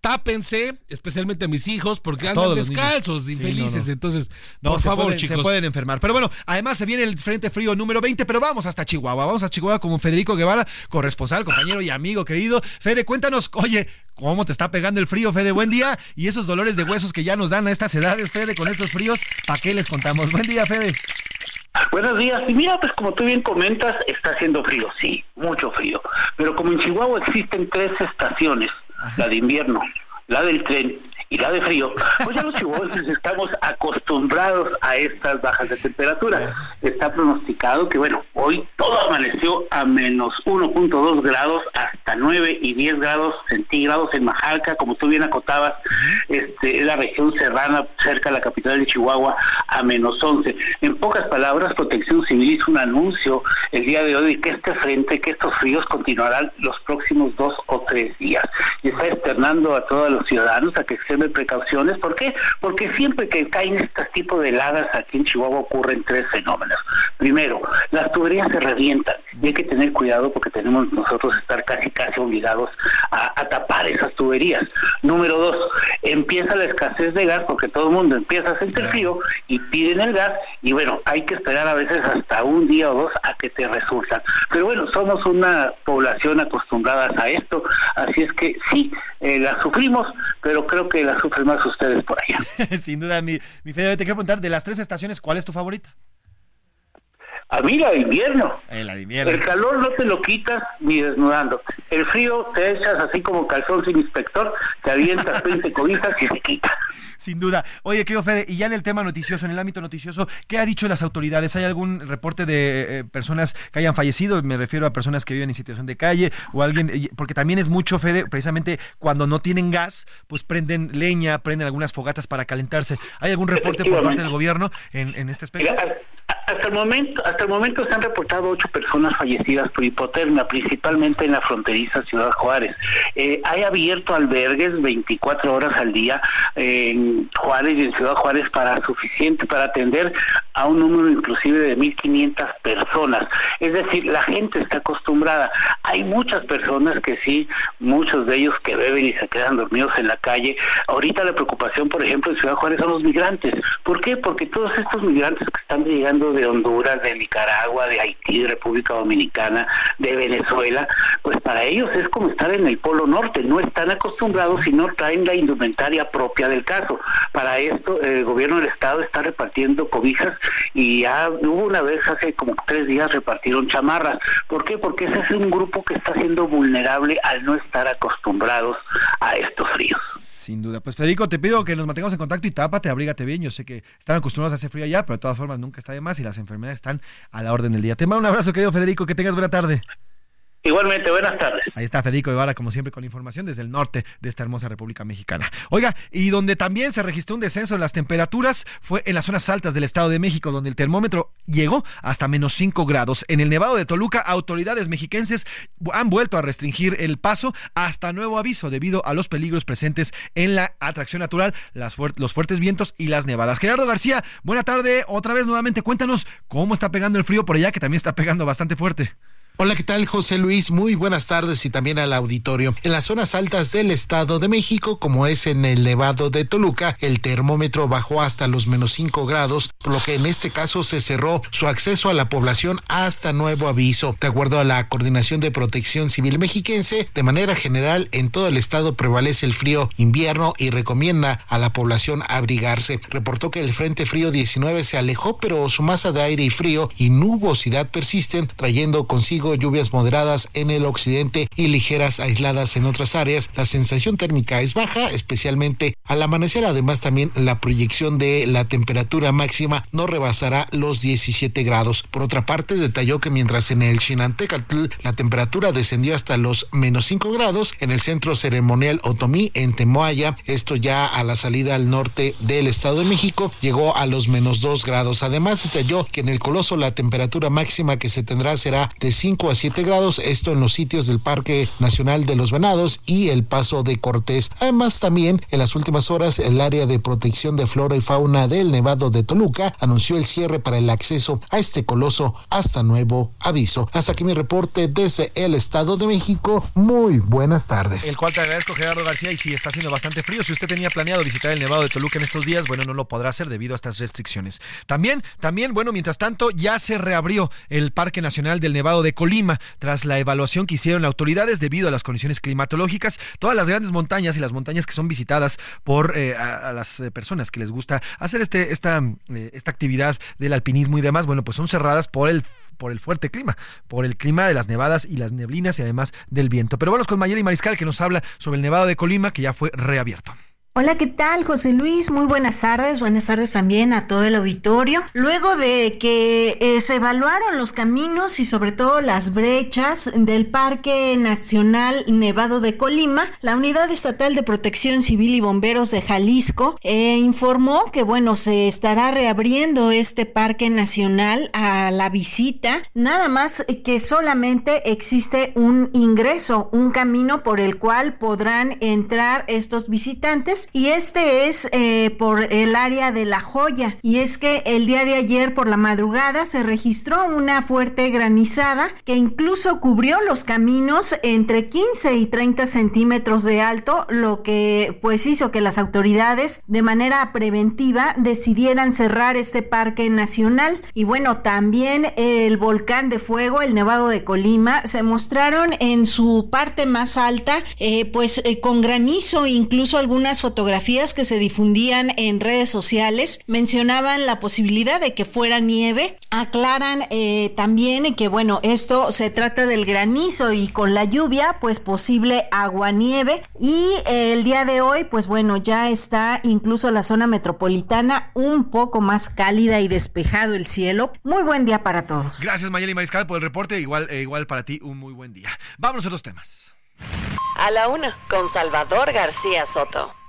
Tápense, especialmente a mis hijos, porque andan descalzos, Sí, infelices. no, no. Entonces, No, por favor, pueden, chicos. Se pueden enfermar. Pero bueno, además se viene el Frente Frío número 20, pero vamos hasta Chihuahua. Vamos a Chihuahua con Federico Guevara, corresponsal, compañero y amigo querido. Fede, cuéntanos, oye, ¿cómo te está pegando el frío, Fede? Buen día. Y esos dolores de huesos que ya nos dan a estas edades, Fede, con estos fríos, ¿para qué les contamos? Buen día, Fede. Buenos días. Y mira, pues como tú bien comentas, está haciendo frío, sí, mucho frío. Pero como en Chihuahua existen tres estaciones, la de invierno, la del tren y la de frío, pues ya los chihuahuenses estamos acostumbrados a estas bajas de temperatura. Está pronosticado que, bueno, hoy todo amaneció a menos 1.2 grados hasta 9 y 10 grados centígrados en Majalca, como tú bien acotabas, este, es la región serrana cerca de la capital de Chihuahua a menos 11. En pocas palabras, Protección Civil hizo un anuncio el día de hoy de que este frente, que estos fríos continuarán los próximos dos o tres días. Y está externando a todos los ciudadanos a que precauciones. ¿Por qué? Porque siempre que caen este tipo de heladas aquí en Chihuahua ocurren tres fenómenos. Primero, las tuberías se revientan y hay que tener cuidado porque tenemos nosotros estar casi casi obligados a, a tapar esas tuberías. Número dos, empieza la escasez de gas porque todo el mundo empieza a sentir frío y piden el gas y bueno, hay que esperar a veces hasta un día o dos a que te resultan. Pero bueno, somos una población acostumbrada a esto, así es que sí, eh, la sufrimos, pero creo que la sufren más ustedes por allá. Sin duda, mi, mi Fede, te quiero preguntar, de las tres estaciones, ¿cuál es tu favorita? A mí la de invierno. Eh, la de invierno. El calor no te lo quitas ni desnudando. El frío te echas así como calzón sin inspector, te avientas 20 cobijas y se quita. Sin duda. Oye, querido Fede, y ya en el tema noticioso, en el ámbito noticioso, ¿qué ha dicho las autoridades? ¿Hay algún reporte de eh, personas que hayan fallecido? Me refiero a personas que viven en situación de calle o alguien, porque también es mucho, Fede, precisamente cuando no tienen gas, pues prenden leña, prenden algunas fogatas para calentarse. ¿Hay algún reporte por parte del gobierno en, en este aspecto? Mira, hasta el momento, hasta el momento se han reportado ocho personas fallecidas por hipotermia, principalmente en la fronteriza Ciudad Juárez. Eh, hay abierto albergues 24 horas al día en Juárez y en Ciudad Juárez para suficiente para atender a un número inclusive de 1.500 personas. Es decir, la gente está acostumbrada. Hay muchas personas que sí, muchos de ellos que beben y se quedan dormidos en la calle. Ahorita la preocupación, por ejemplo, en Ciudad Juárez son los migrantes. ¿Por qué? Porque todos estos migrantes que están llegando de Honduras, de Nicaragua, de Haití, de República Dominicana, de Venezuela, pues para ellos es como estar en el Polo Norte. No están acostumbrados y no traen la indumentaria propia del caso. Para esto, el gobierno del Estado está repartiendo cobijas y ya hubo una vez hace como tres días repartieron chamarras. ¿Por qué? Porque ese es un grupo que está siendo vulnerable al no estar acostumbrados a estos fríos. Sin duda. Pues Federico, te pido que nos mantengamos en contacto y tápate, abrígate bien. Yo sé que están acostumbrados a hacer frío allá, pero de todas formas nunca está de más y las enfermedades están a la orden del día. Te mando un abrazo, querido Federico, que tengas buena tarde. Igualmente, buenas tardes. Ahí está Federico Guevara, como siempre, con información desde el norte de esta hermosa República Mexicana. Oiga, y donde también se registró un descenso en las temperaturas fue en las zonas altas del Estado de México, donde el termómetro llegó hasta menos 5 grados. En el Nevado de Toluca, autoridades mexiquenses han vuelto a restringir el paso hasta nuevo aviso debido a los peligros presentes en la atracción natural, los fuertes vientos y las nevadas. Gerardo García, buena tarde. Otra vez nuevamente, cuéntanos cómo está pegando el frío por allá, que también está pegando bastante fuerte. Hola, ¿qué tal José Luis? Muy buenas tardes y también al auditorio. En las zonas altas del Estado de México, como es en el Nevado de Toluca, el termómetro bajó hasta los menos 5 grados, por lo que en este caso se cerró su acceso a la población hasta nuevo aviso. De acuerdo a la Coordinación de Protección Civil Mexiquense, de manera general en todo el estado prevalece el frío invierno y recomienda a la población abrigarse. Reportó que el Frente Frío 19 se alejó, pero su masa de aire y frío y nubosidad persisten, trayendo consigo lluvias moderadas en el occidente y ligeras aisladas en otras áreas. La sensación térmica es baja, especialmente al amanecer. Además, también la proyección de la temperatura máxima no rebasará los 17 grados. Por otra parte, detalló que mientras en el Chinantecatl la temperatura descendió hasta los menos 5 grados, en el centro ceremonial Otomí en Temoaya, esto ya a la salida al norte del Estado de México, llegó a los menos 2 grados. Además, detalló que en el Coloso la temperatura máxima que se tendrá será de 5 a 7 grados, esto en los sitios del Parque Nacional de los Venados y el Paso de Cortés. Además, también en las últimas horas, el área de protección de flora y fauna del Nevado de Toluca anunció el cierre para el acceso a este coloso hasta nuevo aviso. Hasta aquí mi reporte desde el Estado de México. Muy buenas tardes. El cual te agradezco, Gerardo García, y sí, está haciendo bastante frío. Si usted tenía planeado visitar el Nevado de Toluca en estos días, bueno, no lo podrá hacer debido a estas restricciones. También, también, bueno, mientras tanto, ya se reabrió el Parque Nacional del Nevado de Colima tras la evaluación que hicieron las autoridades debido a las condiciones climatológicas. Todas las grandes montañas y las montañas que son visitadas por eh, las eh, personas que les gusta hacer este, esta, eh, esta actividad del alpinismo y demás, bueno, pues son cerradas por el por el fuerte clima, por el clima de las nevadas y las neblinas y además del viento. Pero vamos con Mayeli Mariscal que nos habla sobre el Nevado de Colima que ya fue reabierto. Hola, ¿qué tal, José Luis? Muy buenas tardes. Buenas tardes también a todo el auditorio. Luego de que eh, se evaluaron los caminos y sobre todo las brechas del Parque Nacional Nevado de Colima, la Unidad Estatal de Protección Civil y Bomberos de Jalisco eh, informó que, bueno, se estará reabriendo este Parque Nacional a la visita, nada más que solamente existe un ingreso, un camino por el cual podrán entrar estos visitantes y este es eh, por el área de La Joya. Y es que el día de ayer por la madrugada se registró una fuerte granizada que incluso cubrió los caminos entre 15 y 30 centímetros de alto, lo que pues hizo que las autoridades de manera preventiva decidieran cerrar este parque nacional. Y bueno, también el volcán de fuego, el Nevado de Colima, se mostraron en su parte más alta, eh, pues eh, con granizo, incluso algunas fotografías que se difundían en redes sociales mencionaban la posibilidad de que fuera nieve. Aclaran eh, también que bueno, esto se trata del granizo y con la lluvia, pues posible agua-nieve. Y eh, el día de hoy, pues bueno, ya está incluso la zona metropolitana un poco más cálida y despejado el cielo. Muy buen día para todos. Gracias Mayeli Mariscal por el reporte, igual, eh, igual para ti un muy buen día. Vámonos a los temas. A la una, con Salvador García Soto.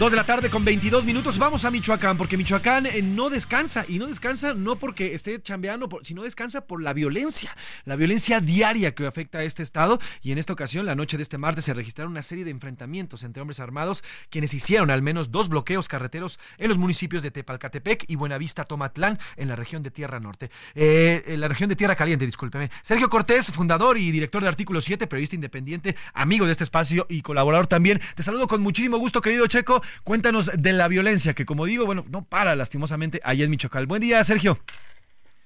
Dos de la tarde con 22 minutos. Vamos a Michoacán, porque Michoacán eh, no descansa. Y no descansa no porque esté chambeando, sino descansa por la violencia. La violencia diaria que afecta a este estado. Y en esta ocasión, la noche de este martes, se registraron una serie de enfrentamientos entre hombres armados, quienes hicieron al menos dos bloqueos carreteros en los municipios de Tepalcatepec y Buenavista Tomatlán, en la región de Tierra Norte. Eh, en la región de Tierra Caliente, discúlpeme. Sergio Cortés, fundador y director de Artículo 7, periodista independiente, amigo de este espacio y colaborador también. Te saludo con muchísimo gusto, querido Checo. Cuéntanos de la violencia que, como digo, bueno, no para lastimosamente allá en Michoacán. Buen día, Sergio.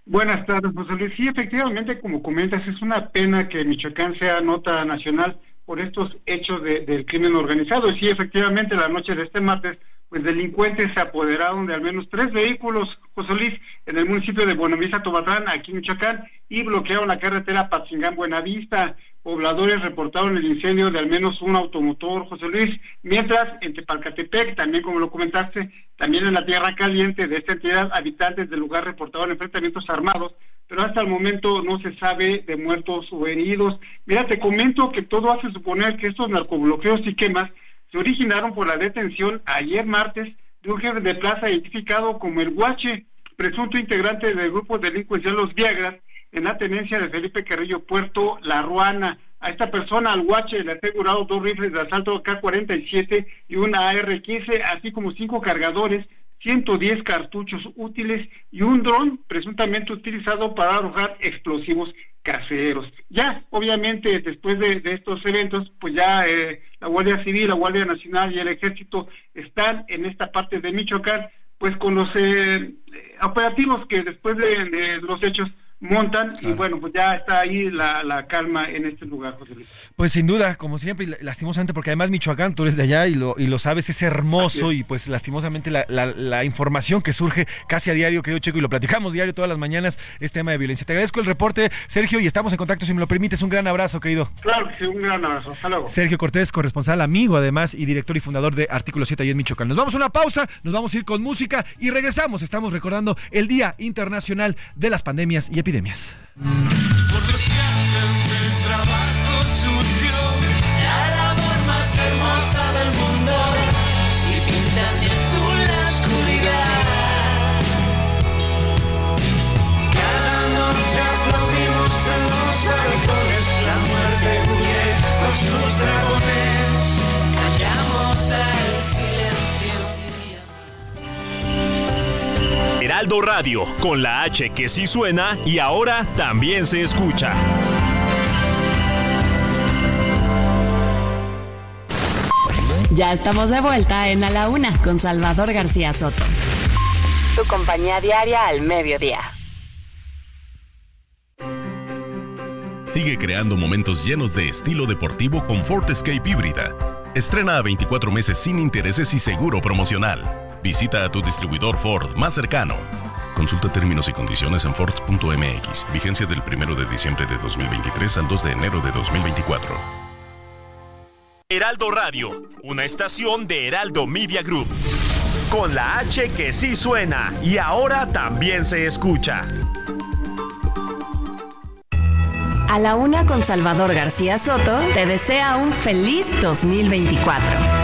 Buenas tardes, José Luis. Sí, efectivamente, como comentas, es una pena que Michoacán sea nota nacional por estos hechos de- del crimen organizado. Y sí, efectivamente, la noche de este martes, pues delincuentes se apoderaron de al menos tres vehículos, José Luis, en el municipio de Buenavista, Tobatlán, aquí en Michoacán, y bloquearon la carretera Patzingán-Buenavista. Pobladores reportaron el incendio de al menos un automotor, José Luis, mientras en Tepalcatepec, también como lo comentaste, también en la tierra caliente de esta entidad, habitantes del lugar reportaron enfrentamientos armados, pero hasta el momento no se sabe de muertos o heridos. Mira, te comento que todo hace suponer que estos narcobloqueos y quemas se originaron por la detención ayer martes de un jefe de plaza identificado como el Guache, presunto integrante del grupo delincuencial Los Viagras, en la tenencia de Felipe Carrillo Puerto La Ruana. A esta persona, al Guache, le asegurado dos rifles de asalto K-47 y una AR-15, así como cinco cargadores, 110 cartuchos útiles y un dron presuntamente utilizado para arrojar explosivos caseros. Ya, obviamente, después de, estos eventos, pues ya eh, la Guardia Civil, la Guardia Nacional y el Ejército están en esta parte de Michoacán, pues con los eh, operativos que después de, de los hechos montan y bueno, pues ya está ahí la, la calma en este lugar, José Luis. Pues sin duda, como siempre, lastimosamente, porque además Michoacán, tú eres de allá y lo, y lo sabes, es hermoso es. y pues lastimosamente la, la- la información que surge casi a diario, querido Checo, y lo platicamos diario todas las mañanas, es tema de violencia. Te agradezco el reporte, Sergio, y estamos en contacto, si me lo permites. Un gran abrazo, querido. Claro que sí, un gran abrazo. Hasta luego. Sergio Cortés, corresponsal, amigo además y director y fundador de Artículo 7 ahí en Michoacán. Nos vamos a una pausa, nos vamos a ir con música y regresamos. Estamos recordando el Día Internacional de las Pandemias y Epidemias. Por Heraldo Radio, con la H que sí suena y ahora también se escucha. Ya estamos de vuelta en A la Una con Salvador García Soto. Tu compañía diaria al mediodía. Sigue creando momentos llenos de estilo deportivo con Ford Escape híbrida. Estrena a 24 meses sin intereses y seguro promocional. Visita a tu distribuidor Ford más cercano. Consulta términos y condiciones en Ford.mx. Vigencia del 1 de diciembre de 2023 al 2 de enero de 2024. Heraldo Radio, una estación de Heraldo Media Group. Con la H que sí suena y ahora también se escucha. A la Una con Salvador García Soto te desea un feliz 2024.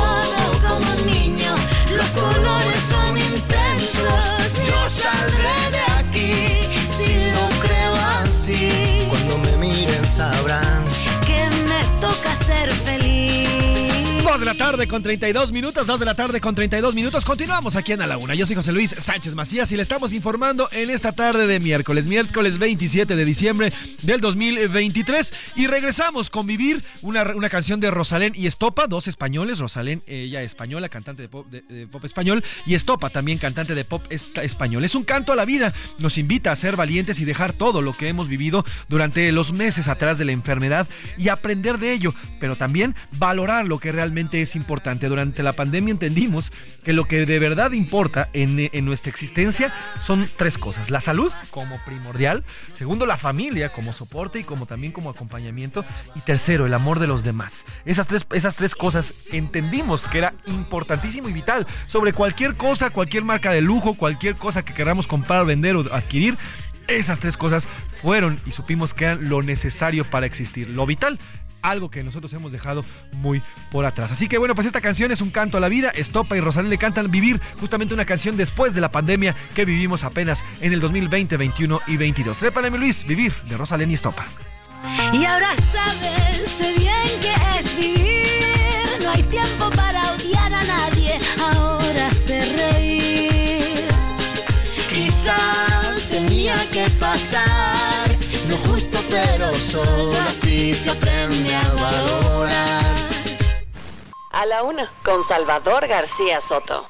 la tarde con 32 minutos, 2 de la tarde con 32 minutos. Continuamos aquí en A la Una. Yo soy José Luis Sánchez Macías y le estamos informando en esta tarde de miércoles, miércoles 27 de diciembre del 2023. Y regresamos con Vivir, una, una canción de Rosalén y Estopa, dos españoles. Rosalén, ella española, cantante de pop, de- de español, y Estopa, también cantante de pop español. Es un canto a la vida. Nos invita a ser valientes y dejar todo lo que hemos vivido durante los meses atrás de la enfermedad y aprender de ello, pero también valorar lo que realmente es importante. Durante la pandemia entendimos que lo que de verdad importa en, en nuestra existencia son tres cosas. La salud como primordial, segundo la familia como soporte y como también como acompañamiento y tercero el amor de los demás. Esas tres, esas tres cosas entendimos que era importantísimo y vital sobre cualquier cosa, cualquier marca de lujo, cualquier cosa que queramos comprar, vender o adquirir. Esas tres cosas fueron y supimos que eran lo necesario para existir, lo vital algo que nosotros hemos dejado muy por atrás. Así que bueno, pues esta canción es un canto a la vida. Estopa y Rosalén le cantan Vivir, justamente una canción después de la pandemia que vivimos apenas en el 2020, 21 y 22. Trépale, Luis, Vivir, de Rosalén y Estopa. Y ahora sabes bien que es vivir. No hay tiempo para odiar a nadie. Ahora sé reír. Quizás tenía que pasar. Pero solo así se aprende a valorar. A la una, con Salvador García Soto.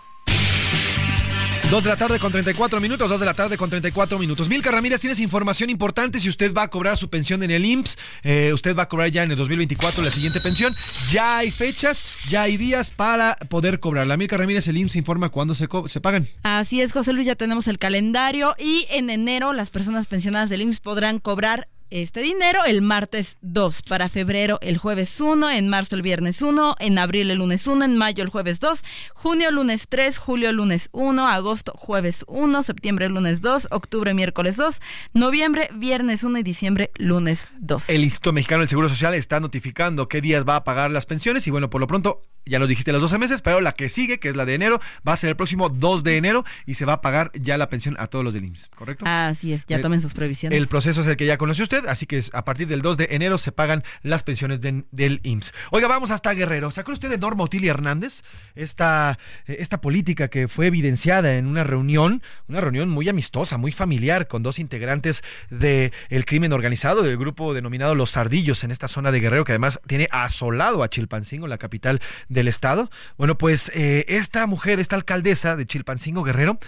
2 de la tarde con 34 minutos, 2 de la tarde con 34 minutos. Milka Ramírez, tienes información importante si usted va a cobrar su pensión en el IMSS, eh, usted va a cobrar ya en el 2024 la siguiente pensión, ya hay fechas, ya hay días para poder cobrarla. Milka Ramírez, el IMSS informa cuándo se, se pagan. Así es, José Luis, ya tenemos el calendario y en enero las personas pensionadas del IMSS podrán cobrar este dinero el martes 2, para febrero el jueves 1, en marzo el viernes 1, en abril el lunes 1, en mayo el jueves 2, junio lunes 3, julio lunes 1, agosto jueves 1, septiembre lunes 2, octubre miércoles 2, noviembre viernes 1 y diciembre lunes 2. El Instituto Mexicano del Seguro Social está notificando qué días va a pagar las pensiones y bueno, por lo pronto, ya lo dijiste los 12 meses, pero la que sigue, que es la de enero, va a ser el próximo 2 de enero y se va a pagar ya la pensión a todos los del IMSS, ¿correcto? Así es, ya El- tomen sus previsiones. El proceso es el que ya conoció usted, así que a partir del 2 de enero se pagan las pensiones de- del IMSS. Oiga, vamos hasta Guerrero. ¿Sacó usted de Norma Otilia Hernández? Esta, esta política que fue evidenciada en una reunión, una reunión muy amistosa, muy familiar, con dos integrantes del crimen organizado, del grupo denominado Los Sardillos en esta zona de Guerrero, que además tiene asolado a Chilpancingo, la capital del estado. Bueno, pues eh, esta mujer, esta alcaldesa de Chilpancingo Guerrero,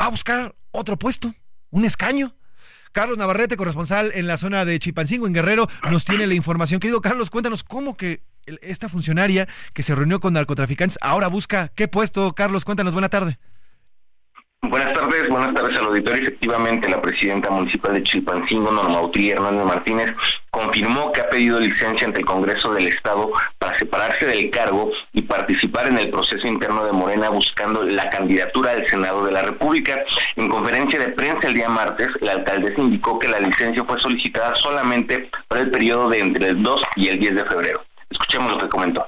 va a buscar otro puesto, un escaño. Carlos Navarrete, corresponsal en la zona de Chipancingo, en Guerrero, nos tiene la información. Querido Carlos, cuéntanos cómo que esta funcionaria que se reunió con narcotraficantes ahora busca qué puesto. Carlos, cuéntanos, buena tarde. Buenas tardes, buenas tardes al auditorio. Efectivamente, la presidenta municipal de Chilpancingo, Norma Utilia Hernández Martínez, confirmó que ha pedido licencia ante el Congreso del Estado para separarse del cargo y participar en el proceso interno de Morena buscando la candidatura al Senado de la República. En conferencia de prensa el día martes, la alcaldesa indicó que la licencia fue solicitada solamente para el periodo de entre el 2 y el 10 de febrero. Escuchemos lo que comentó.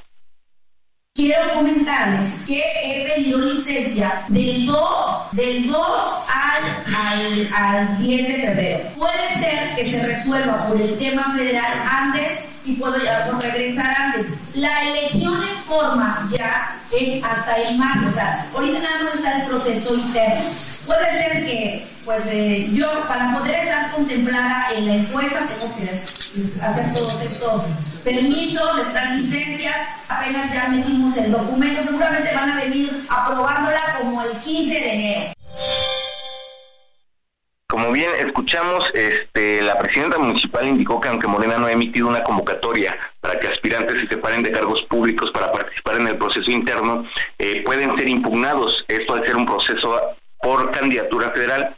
Quiero comentarles que he pedido licencia del 2, del 2 al, al, al 10 de febrero. Puede ser que se resuelva por el tema federal antes y puedo ya regresar antes. La elección en forma ya es hasta el marzo, o sea, ahorita nada más está el proceso interno. Puede ser que, pues eh, yo, para poder estar contemplada en la encuesta, tengo que hacer todos estos permisos, estas licencias. Apenas ya metimos el documento, seguramente van a venir aprobándola como el 15 de enero. Como bien escuchamos, este, la presidenta municipal indicó que aunque Morena no ha emitido una convocatoria para que aspirantes se separen de cargos públicos para participar en el proceso interno, eh, pueden ser impugnados. Esto al ser un proceso por candidatura federal.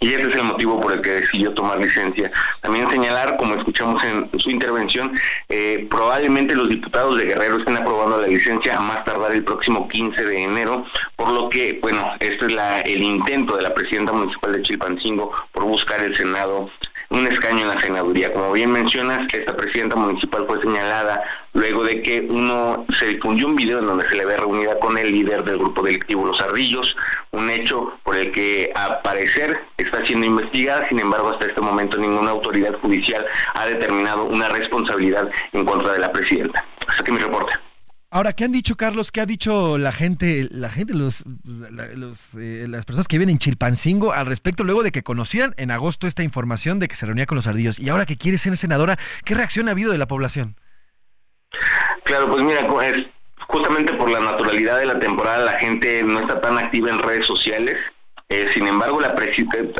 Y ese es el motivo por el que decidió tomar licencia. También señalar, como escuchamos en su intervención, eh, probablemente los diputados de Guerrero estén aprobando la licencia a más tardar el próximo 15 de enero, por lo que, bueno, este es la, el intento de la presidenta municipal de Chilpancingo por buscar el Senado, un escaño en la senaduría. Como bien mencionas, esta presidenta municipal fue señalada luego de que uno se difundió un video en donde se le ve reunida con el líder del grupo delictivo Los Ardillos, un hecho por el que a parecer está siendo investigada, sin embargo hasta este momento ninguna autoridad judicial ha determinado una responsabilidad en contra de la presidenta. Hasta aquí mi reporte. Ahora, ¿qué han dicho, Carlos? ¿Qué ha dicho la gente, la gente, los, eh, las personas que viven en Chilpancingo al respecto luego de que conocieran en agosto esta información de que se reunía con los ardillos? Y ahora que quiere ser senadora, ¿qué reacción ha habido de la población? Claro, pues mira, justamente por la naturalidad de la temporada la gente no está tan activa en redes sociales. Eh, sin embargo, la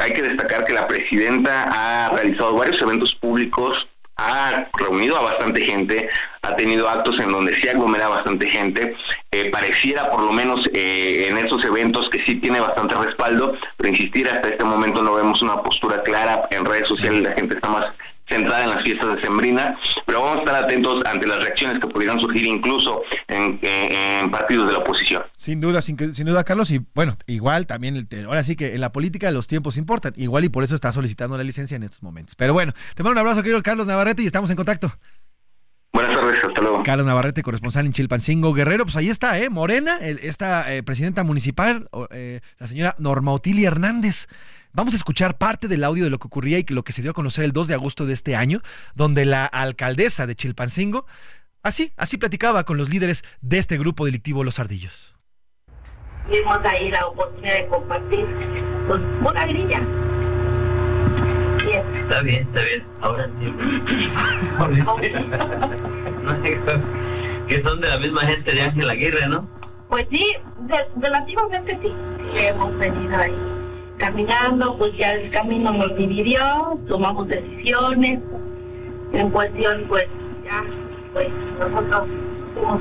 hay que destacar que la presidenta ha realizado varios eventos públicos, ha reunido a bastante gente, ha tenido actos en donde sí aglomera bastante gente. Eh, pareciera, por lo menos eh, en estos eventos, que sí tiene bastante respaldo, pero insistir, hasta este momento no vemos una postura clara en redes sociales, la gente está más centrada en las fiestas de Sembrina, pero vamos a estar atentos ante las reacciones que pudieran surgir incluso en, en- en partidos de la oposición. Sin duda, sin, sin duda, Carlos. Y bueno, igual también, el ahora sí que en la política los tiempos importan. Igual y por eso está solicitando la licencia en estos momentos. Pero bueno, te mando un abrazo, querido Carlos Navarrete, y estamos en contacto. Buenas tardes, hasta luego. Carlos Navarrete, corresponsal en Chilpancingo Guerrero, pues ahí está, ¿eh? Morena, el- esta eh, presidenta municipal, eh, la señora Norma Otilia Hernández. Vamos a escuchar parte del audio de lo que ocurría y que lo que se dio a conocer el 2 de agosto de este año, donde la alcaldesa de Chilpancingo, así, así platicaba con los líderes de este grupo delictivo Los Ardillos. tuvimos ahí la oportunidad de compartir pues una grilla. Bien. Está bien, está bien. Ahora sí. No sé, que son de la misma gente de Ángel Aguirre, ¿no? Pues sí, de- relativamente sí. Hemos venido ahí caminando, pues ya el camino nos dividió, tomamos decisiones. En cuestión, pues ya, pues nosotros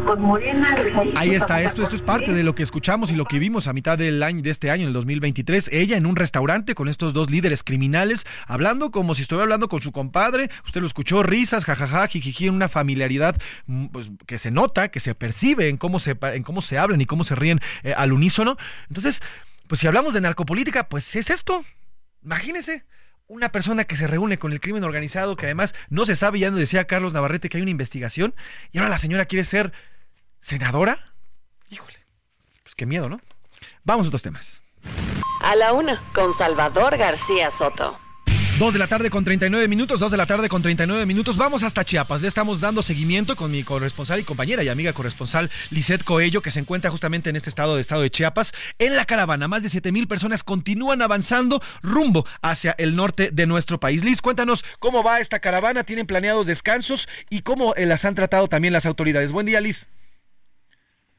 con Morena. Ahí está esto, esto es parte de lo que escuchamos y lo que vimos a mitad del año de este año, en el 2023, ella en un restaurante con estos dos líderes criminales, hablando como si estuviera hablando con su compadre, usted lo escuchó, risas, jajaja, jijiji, en una familiaridad mm, pues, que se nota, que se percibe en cómo se, en cómo se hablan y cómo se ríen eh, al unísono. Entonces, pues si hablamos de narcopolítica, pues es esto. Imagínese. Una persona que se reúne con el crimen organizado, que además no se sabe, ya nos decía Carlos Navarrete que hay una investigación, y ahora la señora quiere ser senadora. Pues qué miedo, ¿no? Vamos a otros temas. A la una, con Salvador García Soto. Dos de la tarde con 39 minutos, dos de la tarde con 39 minutos. Vamos hasta Chiapas. Le estamos dando seguimiento con mi corresponsal y compañera y amiga corresponsal Lisette Coello, que se encuentra justamente en este estado de estado de Chiapas. En la caravana, más de 7 mil personas continúan avanzando rumbo hacia el norte de nuestro país. Liz, cuéntanos cómo va esta caravana. ¿Tienen planeados descansos y cómo eh, las han tratado también las autoridades? Buen día, Liz.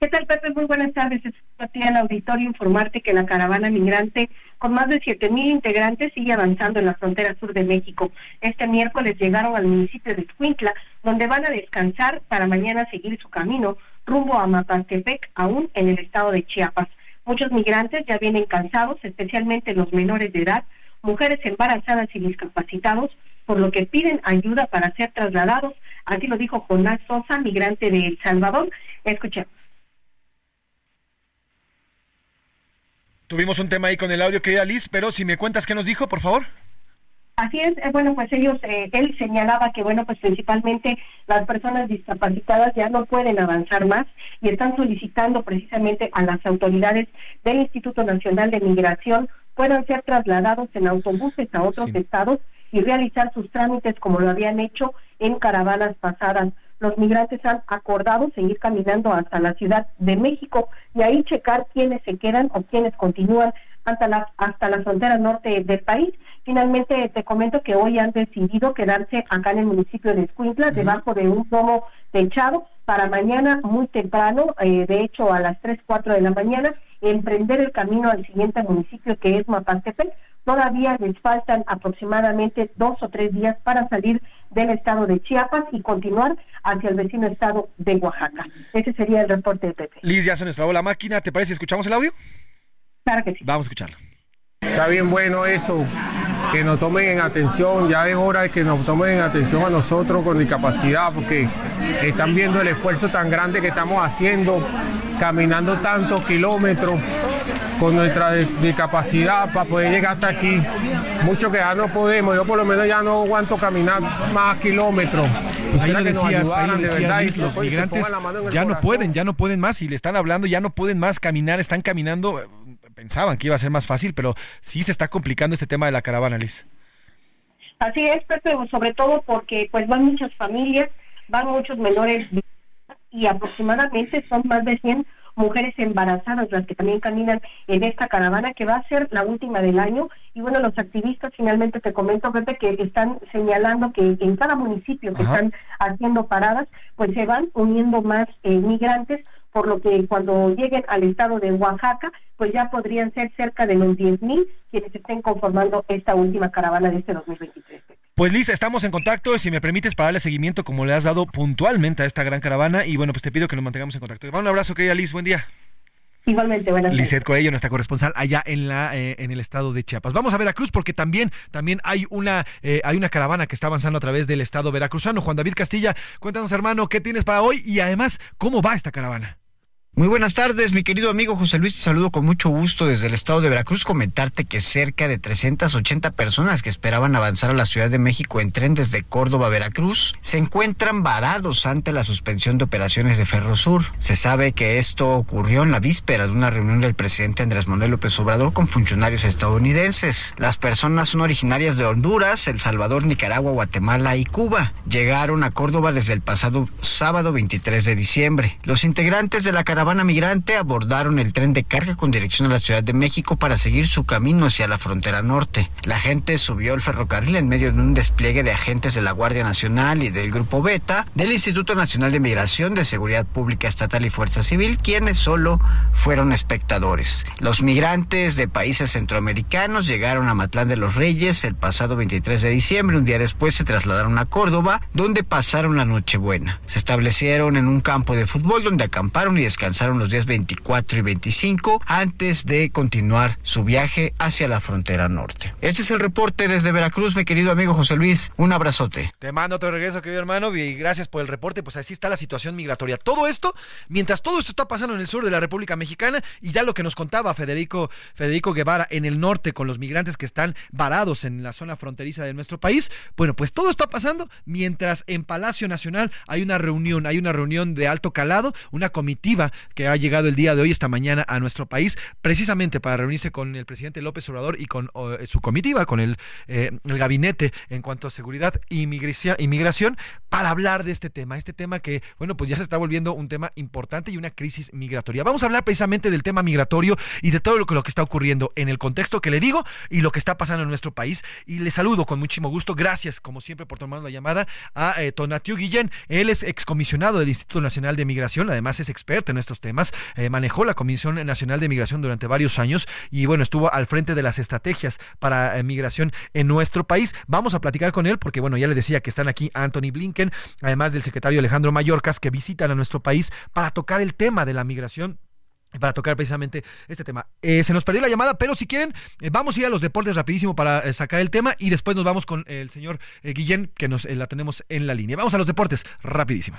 ¿Qué tal, Pepe? Muy buenas tardes. Es a ti al auditorio informarte que la caravana migrante con más de 7.000 integrantes sigue avanzando en la frontera sur de México. Este miércoles llegaron al municipio de Escuintla, donde van a descansar para mañana seguir su camino rumbo a Mapastepec, aún en el estado de Chiapas. Muchos migrantes ya vienen cansados, especialmente los menores de edad, mujeres embarazadas y discapacitados, por lo que piden ayuda para ser trasladados. Así lo dijo Jonás Sosa, migrante de El Salvador. Escuchemos. Tuvimos un tema ahí con el audio, querida Liz, pero si me cuentas qué nos dijo, por favor. Así es, eh, bueno, pues ellos, eh, él señalaba que, bueno, pues principalmente las personas discapacitadas ya no pueden avanzar más y están solicitando precisamente a las autoridades del Instituto Nacional de Migración puedan ser trasladados en autobuses a otros estados y realizar sus trámites como lo habían hecho en caravanas pasadas. Los migrantes han acordado seguir caminando hasta la Ciudad de México y ahí checar quiénes se quedan o quiénes continúan hasta la, hasta la frontera norte del país. Finalmente te comento que hoy han decidido quedarse acá en el municipio de Escuintla, debajo de un domo techado, para mañana muy temprano, eh, de hecho a las 3, 4 de la mañana, emprender el camino al siguiente municipio que es Mapastepec. Todavía les faltan aproximadamente dos o tres días para salir del estado de Chiapas y continuar hacia el vecino estado de Oaxaca. Ese sería el reporte de Pepe. Liz, ya se nos trabó la máquina. ¿Te parece si escuchamos el audio? Claro que sí. Vamos a escucharlo. Está bien bueno eso, que nos tomen en atención, ya es hora de que nos tomen en atención a nosotros con discapacidad, porque están viendo el esfuerzo tan grande que estamos haciendo, caminando tantos kilómetros con nuestra di- discapacidad para poder llegar hasta aquí. Mucho que ya no podemos, yo por lo menos ya no aguanto caminar más kilómetros. Ahí Quisiera lo que decías, ahí lo de decías, verdad que, los migrantes ya no pueden, ya no pueden más y le están hablando, ya no pueden más caminar, están caminando. Pensaban que iba a ser más fácil, pero sí se está complicando este tema de la caravana, Liz. Así es, Pepe, sobre todo porque pues van muchas familias, van muchos menores y aproximadamente son más de 100 mujeres embarazadas las que también caminan en esta caravana que va a ser la última del año y bueno los activistas finalmente te comento Pepe que están señalando que en cada municipio que Ajá. están haciendo paradas pues se van uniendo más eh, migrantes por lo que cuando lleguen al estado de Oaxaca pues ya podrían ser cerca de los 10.000 quienes estén conformando esta última caravana de este 2023 Pues Liz, estamos en contacto. Si me permites para darle seguimiento como le has dado puntualmente a esta gran caravana. Y bueno, pues te pido que nos mantengamos en contacto. Un abrazo, querida Liz. Buen día. igualmente buenas tardes. Lizeth Coello, nuestra corresponsal allá en la eh, en el estado de Chiapas. Vamos a Veracruz porque también también hay una eh, hay una caravana que está avanzando a través del estado veracruzano. Juan David Castilla, cuéntanos hermano qué tienes para hoy y además cómo va esta caravana. Muy buenas tardes, mi querido amigo José Luis, te saludo con mucho gusto desde el estado de Veracruz. Comentarte que cerca de 380 personas que esperaban avanzar a la Ciudad de México en tren desde Córdoba a Veracruz se encuentran varados ante la suspensión de operaciones de Ferrosur. Se sabe que esto ocurrió en la víspera de una reunión del presidente Andrés Manuel López Obrador con funcionarios estadounidenses. Las personas son originarias de Honduras, El Salvador, Nicaragua, Guatemala y Cuba. Llegaron a Córdoba desde el pasado sábado 23 de diciembre. Los integrantes de la caravana migrante abordaron el tren de carga con dirección a la Ciudad de México para seguir su camino hacia la frontera norte. La gente subió al ferrocarril en medio de un despliegue de agentes de la Guardia Nacional y del Grupo Beta, del Instituto Nacional de Migración, de Seguridad Pública Estatal y Fuerza Civil, quienes solo fueron espectadores. Los migrantes de países centroamericanos llegaron a Matlán de los Reyes el pasado 23 de diciembre. Un día después se trasladaron a Córdoba, donde pasaron la Nochebuena. Se establecieron en un campo de fútbol donde acamparon y descansaron los días 24 y 25 antes de continuar su viaje hacia la frontera norte. Este es el reporte desde Veracruz, mi querido amigo José Luis. Un abrazote. Te mando otro regreso, querido hermano, y gracias por el reporte. Pues así está la situación migratoria. Todo esto, mientras todo esto está pasando en el sur de la República Mexicana, y ya lo que nos contaba Federico, Federico Guevara en el norte con los migrantes que están varados en la zona fronteriza de nuestro país, bueno, pues todo está pasando mientras en Palacio Nacional hay una reunión, hay una reunión de alto calado, una comitiva que ha llegado el día de hoy, esta mañana, a nuestro país, precisamente para reunirse con el presidente López Obrador y con oh, su comitiva, con el, eh, el gabinete en cuanto a seguridad e inmigración, inmigración, para hablar de este tema, este tema que, bueno, pues ya se está volviendo un tema importante y una crisis migratoria. Vamos a hablar precisamente del tema migratorio y de todo lo que, lo que está ocurriendo en el contexto que le digo y lo que está pasando en nuestro país. Y le saludo con muchísimo gusto, gracias como siempre por tomar la llamada a eh, Tonatiu Guillén. Él es excomisionado del Instituto Nacional de Migración, además es experto en estos temas, eh, manejó la Comisión Nacional de Migración durante varios años y bueno, estuvo al frente de las estrategias para eh, migración en nuestro país. Vamos a platicar con él porque bueno, ya le decía que están aquí Anthony Blinken, además del secretario Alejandro Mayorkas, que visitan a nuestro país para tocar el tema de la migración para tocar precisamente este tema. Eh, se nos perdió la llamada, pero si quieren, vamos a ir a los deportes rapidísimo para sacar el tema y después nos vamos con el señor Guillén, que nos la tenemos en la línea. Vamos a los deportes rapidísimo.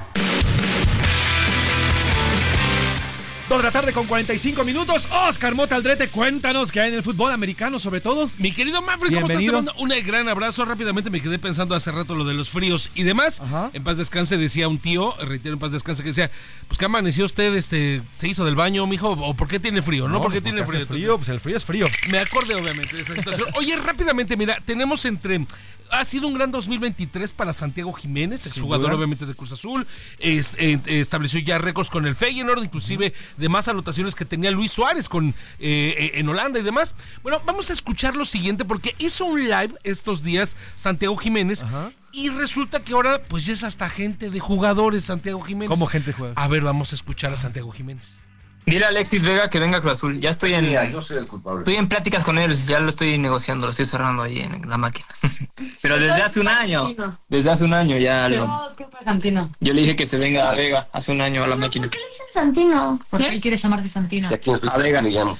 Dos de la tarde con 45 minutos. Oscar Mota Aldrete, cuéntanos qué hay en el fútbol americano, sobre todo. Mi querido Manfred, ¿cómo estás? Te Bienvenido. mando un gran abrazo. Rápidamente me quedé pensando hace rato lo de los fríos y demás. En paz descanse, decía un tío, reitero en paz descanse, que decía, pues que amaneció usted, este, se hizo del baño, mijo, o por qué tiene frío, ¿no? No, ¿Por qué pues tiene frío? frío, pues el frío es frío. Me acordé obviamente de esa situación. Oye, rápidamente, mira, tenemos entre ha sido un gran 2023 para Santiago Jiménez, exjugador obviamente de Cruz Azul. Es- eh, estableció ya récords con el Feyenoord, inclusive de más anotaciones que tenía Luis Suárez con, eh, en Holanda y demás. Bueno, vamos a escuchar lo siguiente porque hizo un live estos días Santiago Jiménez. Y resulta que ahora pues ya es hasta gente de jugadores Santiago Jiménez. ¿Cómo gente juega? A ver, vamos a escuchar a Santiago Jiménez. Dile a Alexis Vega que venga a Cruz Azul. Ya estoy en. Mira, yo soy el culpable. Estoy en pláticas con él. Ya lo estoy negociando, lo estoy cerrando ahí en la máquina. Pero desde hace un año. Desde hace un año ya lo. No, es culpa de Santino. Yo le dije que se venga a Vega hace un año a la máquina. Santino. Porque él quiere llamarse Santino. A Vega le llamo.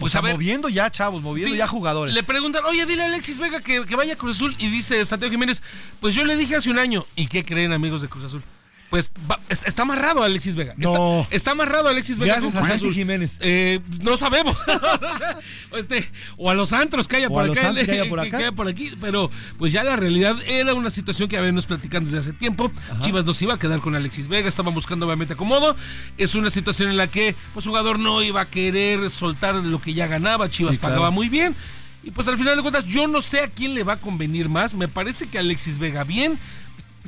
Pues a ver. Moviendo ya, chavos, moviendo ya jugadores. Le preguntan, oye, dile a Alexis Vega que, que vaya a Cruz Azul. Y dice Santiago Jiménez, pues yo le dije hace un año. ¿Y qué creen, amigos de Cruz Azul? Pues va- es- está amarrado Alexis Vega. No. Está, está amarrado Alexis Vega. Gracias a Santi. Jiménez. Eh, no sabemos. o, este, o a los antros que haya por acá. que haya por acá. que haya por aquí. Pero pues ya la realidad era una situación que habíamos platicando desde hace tiempo. Chivas no se iba a quedar con Alexis Vega. Estaban buscando obviamente acomodo. Es una situación en la que pues jugador no iba a querer soltar lo que ya ganaba. Chivas Sí, claro. pagaba muy bien. Y pues al final de cuentas, yo no sé a quién le va a convenir más. Me parece que Alexis Vega bien.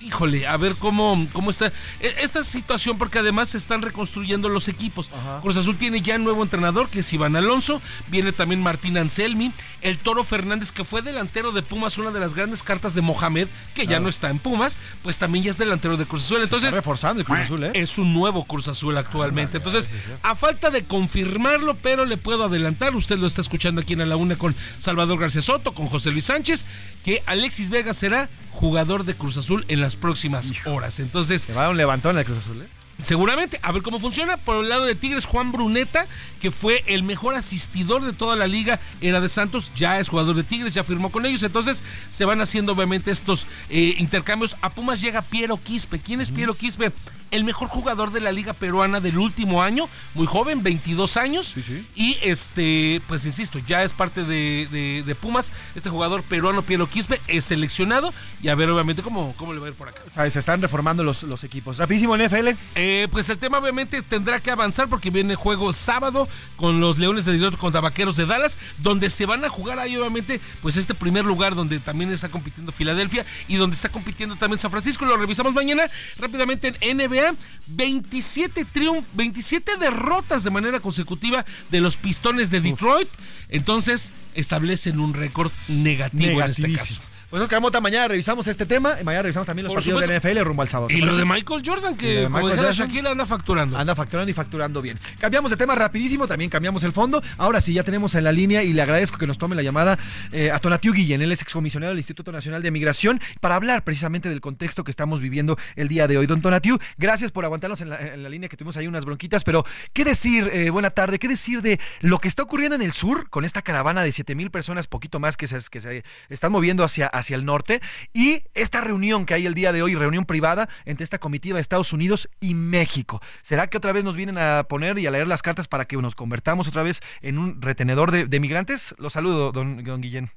Híjole, a ver cómo, cómo está e- esta situación, porque además se están reconstruyendo los equipos. Cruz Azul tiene ya nuevo entrenador, que es Iván Alonso. Viene también Martín Anselmi. El Toro Fernández, que fue delantero de Pumas, una de las grandes cartas de Mohamed, que ya no está en Pumas, pues también ya es delantero de Cruz Azul. Entonces, está reforzando el Cruz Azul, ¿eh? es un nuevo Cruz Azul actualmente. Entonces, a falta de confirmarlo, pero le puedo adelantar, usted lo está escuchando aquí en A la Una con Salvador García Soto, con José Luis Sánchez, que Alexis Vega será jugador de Cruz Azul en las próximas horas. Entonces, Se va a dar un levantón el Cruz Azul, ¿eh? Seguramente, a ver cómo funciona. Por el lado de Tigres, Juan Bruneta, que fue el mejor asistidor de toda la liga, era de Santos, ya es jugador de Tigres, ya firmó con ellos. Entonces se van haciendo obviamente estos eh, intercambios. A Pumas llega Piero Quispe. ¿Quién es Piero Quispe? El mejor jugador de la liga peruana del último año, muy joven, 22 años. Y este, pues insisto, ya es parte de, de- de Pumas. Este jugador peruano, Piero Quispe, es seleccionado. Y a ver, obviamente, cómo, cómo le va a ir por acá. O sea, se están reformando los, los equipos. Rapidísimo NFL. Eh, pues el tema obviamente tendrá que avanzar porque viene juego sábado con los Leones de Detroit contra Vaqueros de Dallas, donde se van a jugar ahí obviamente pues este primer lugar donde también está compitiendo Filadelfia y donde está compitiendo también San Francisco. Lo revisamos mañana rápidamente en NBA. 27 triunfos, 27 derrotas de manera consecutiva de los Pistones de Detroit. Entonces establecen un récord negativo en este caso. Pues Oscar Mota, mañana revisamos este tema. y Mañana revisamos también los Por partidos supuesto. NFL rumbo al sábado. ¿te Y lo de Michael Jordan, que de como Michael dijera Jackson. Shaquille anda facturando. Anda facturando y facturando bien. Cambiamos de tema rapidísimo, también cambiamos el fondo. Ahora sí, ya tenemos en la línea y le agradezco que nos tome la llamada eh, a Tonatiu Guillén, él es excomisionado del Instituto Nacional de Migración, para hablar precisamente del contexto que estamos viviendo el día de hoy. Don Tonatiu, gracias por aguantarnos en la, en la línea que tuvimos ahí unas bronquitas, pero ¿qué decir, eh, buena tarde, qué decir de lo que está ocurriendo en el sur con esta caravana de 7 mil personas, poquito más que se, que se están moviendo hacia, hacia el norte y esta reunión que hay el día de hoy, reunión privada entre esta comitiva de Estados Unidos y México. ¿Será que otra vez nos vienen a poner y a leer las cartas para que nos convertamos otra vez en un retenedor de, de migrantes? Los saludo, don, don Guillén.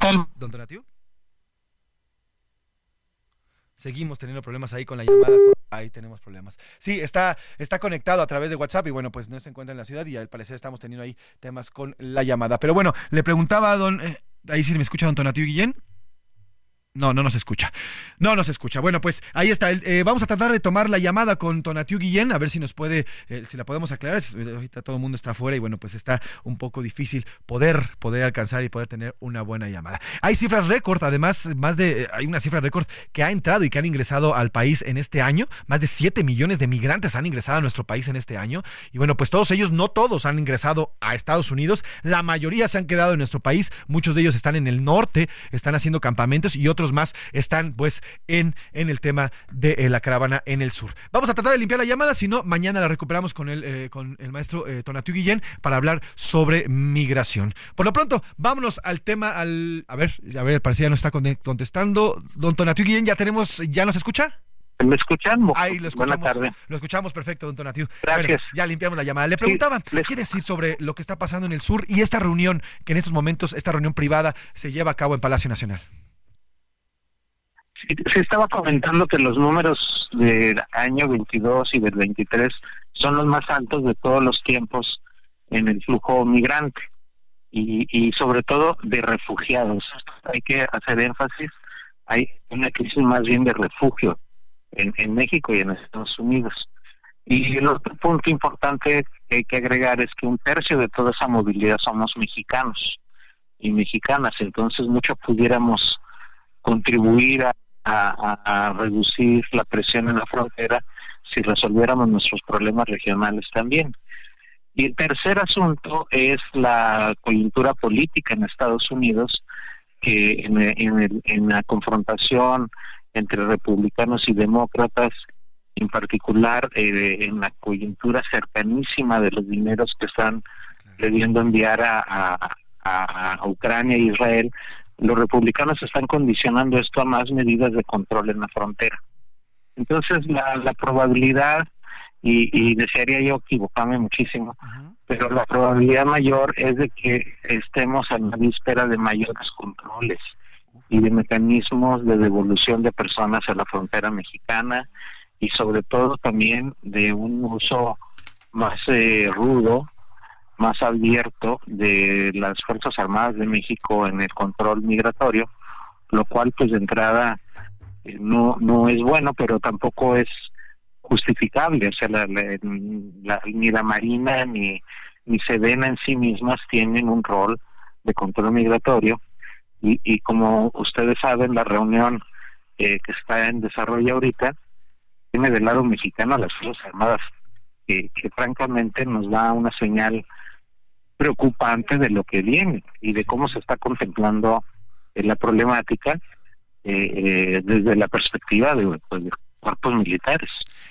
Don Donatiu. Seguimos teniendo problemas ahí con la llamada. Ahí tenemos problemas. Sí, está, está conectado a través de WhatsApp y bueno, pues no se encuentra en la ciudad y al parecer estamos teniendo ahí temas con la llamada. Pero bueno, le preguntaba a don... eh, ahí sí me escucha don Tonatiu Guillén. No, no nos escucha. No nos escucha. Bueno, pues ahí está. Eh, vamos a tratar de tomar la llamada con Tonatiu Guillén, a ver si nos puede, eh, si la podemos aclarar. Ahorita todo el mundo está afuera y bueno, pues está un poco difícil poder, poder alcanzar y poder tener una buena llamada. Hay cifras récord, además, más de, eh, hay una cifra récord que ha entrado y que han ingresado al país en este año. Más de 7 millones de migrantes han ingresado a nuestro país en este año. Y bueno, pues todos ellos, no todos han ingresado a Estados Unidos. La mayoría se han quedado en nuestro país. Muchos de ellos están en el norte, están haciendo campamentos y otros más están pues en, en el tema de eh, la caravana en el sur. Vamos a tratar de limpiar la llamada, si no, mañana la recuperamos con el, eh, con el maestro eh, Tonatiu Guillén para hablar sobre migración. Por lo pronto, vámonos al tema, al... A ver, a ver, parecía ya no está con- contestando. Don Tonatiu Guillén, ¿ya tenemos, ya nos escucha? ¿Me escuchan? Ahí lo Buenas escuchamos. tardes. Lo escuchamos perfecto, don Tonatiu. Gracias. Bueno, ya limpiamos la llamada. Le preguntaban, ¿qué decir sobre lo que está pasando en el sur y esta reunión que en estos momentos, esta reunión privada, se lleva a cabo en Palacio Nacional? Se estaba comentando que los números del año 22 y del 23 son los más altos de todos los tiempos en el flujo migrante y, y sobre todo de refugiados. Hay que hacer énfasis, hay una crisis más bien de refugio en, en México y en Estados Unidos. Y el otro punto importante que hay que agregar es que un tercio de toda esa movilidad somos mexicanos y mexicanas, entonces mucho pudiéramos contribuir a, a- a- a reducir la presión en la frontera si resolviéramos nuestros problemas regionales también. Y el tercer asunto es la coyuntura política en Estados Unidos, que en, en el- en la confrontación entre republicanos y demócratas, en particular eh, en la coyuntura cercanísima de los dineros que están debiendo enviar a, a- a- a Ucrania e Israel, los republicanos están condicionando esto a más medidas de control en la frontera. Entonces, la, la probabilidad, y, y desearía yo equivocarme muchísimo, pero la probabilidad mayor es de que estemos a la víspera de mayores controles y de mecanismos de devolución de personas a la frontera mexicana y sobre todo también de un uso más eh, rudo, más abierto de las Fuerzas Armadas de México en el control migratorio, lo cual pues de entrada eh, no no es bueno, pero tampoco es justificable, o sea, la- la- la- ni la Marina ni ni Sedena en sí mismas tienen un rol de control migratorio. Y, y como ustedes saben, la reunión eh, que está en desarrollo ahorita tiene del lado mexicano a las Fuerzas Armadas, que, que francamente nos da una señal preocupante de lo que viene y de cómo se está contemplando eh, la problemática eh, eh, desde la perspectiva de, pues, de cuerpos militares.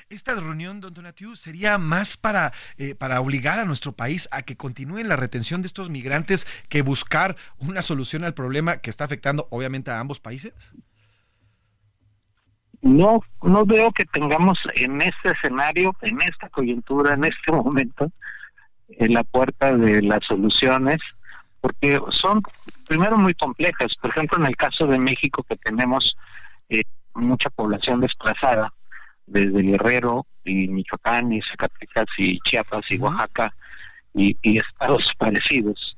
Esta reunión, don Donatiu, sería más para, eh, para obligar a nuestro país a que continúen la retención de estos migrantes que buscar una solución al problema que está afectando obviamente a ambos países. no no veo que tengamos en este escenario, en esta coyuntura, en este momento, en la puerta de las soluciones, porque son primero muy complejas. Por ejemplo, en el caso de México que tenemos eh, mucha población desplazada desde Guerrero y Michoacán y Zacatecas y Chiapas y Oaxaca y, y estados parecidos.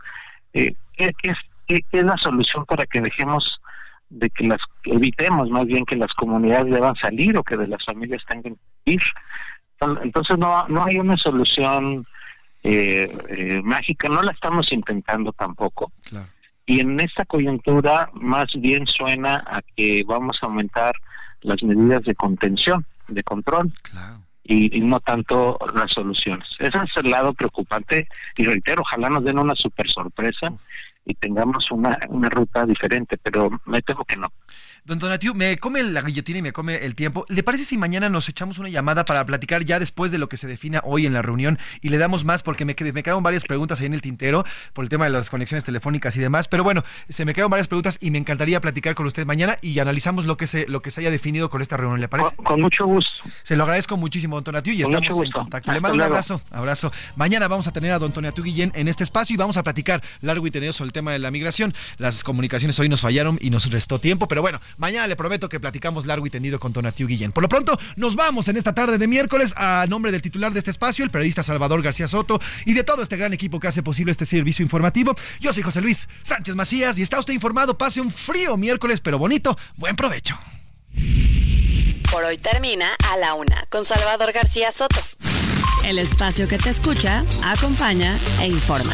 Eh, ¿qué, qué- qué es la solución para que dejemos de que las evitemos más bien que las comunidades deban salir o que de las familias tengan que ir? Entonces no, no hay una solución eh, eh, mágica, no la estamos intentando tampoco. Y en esta coyuntura más bien suena a que vamos a aumentar las medidas de contención, de control. Y, y no tanto las soluciones. Ese es el lado preocupante y reitero, ojalá nos den una super sorpresa y tengamos una, una ruta diferente, pero me temo que no. Don Donatiu, me come la guillotina y me come el tiempo. ¿Le parece si mañana nos echamos una llamada para platicar ya después de lo que se defina hoy en la reunión y le damos más porque me, me quedaron varias preguntas ahí en el tintero por el tema de las conexiones telefónicas y demás? Pero bueno, se me quedaron varias preguntas y me encantaría platicar con usted mañana y analizamos lo que se, lo que se haya definido con esta reunión. ¿Le parece? Con, mucho gusto. Se lo agradezco muchísimo, don Donatiu, y Con estamos en contacto. Le mando un abrazo, abrazo. Mañana vamos a tener a don Donatiu Guillén en este espacio y vamos a platicar largo y tendido sobre el tema de la migración. Las comunicaciones hoy nos fallaron y nos restó tiempo, pero bueno, mañana le prometo que platicamos largo y tendido con Donatiu Guillén. Por lo pronto, nos vamos en esta tarde de miércoles a nombre del titular de este espacio, el periodista Salvador García Soto, y de todo este gran equipo que hace posible este servicio informativo. Yo soy José Luis Sánchez Macías y está usted informado. Pase un frío miércoles, pero bonito. Buen provecho. Por hoy termina A la Una con Salvador García Soto. El espacio que te escucha, acompaña e informa.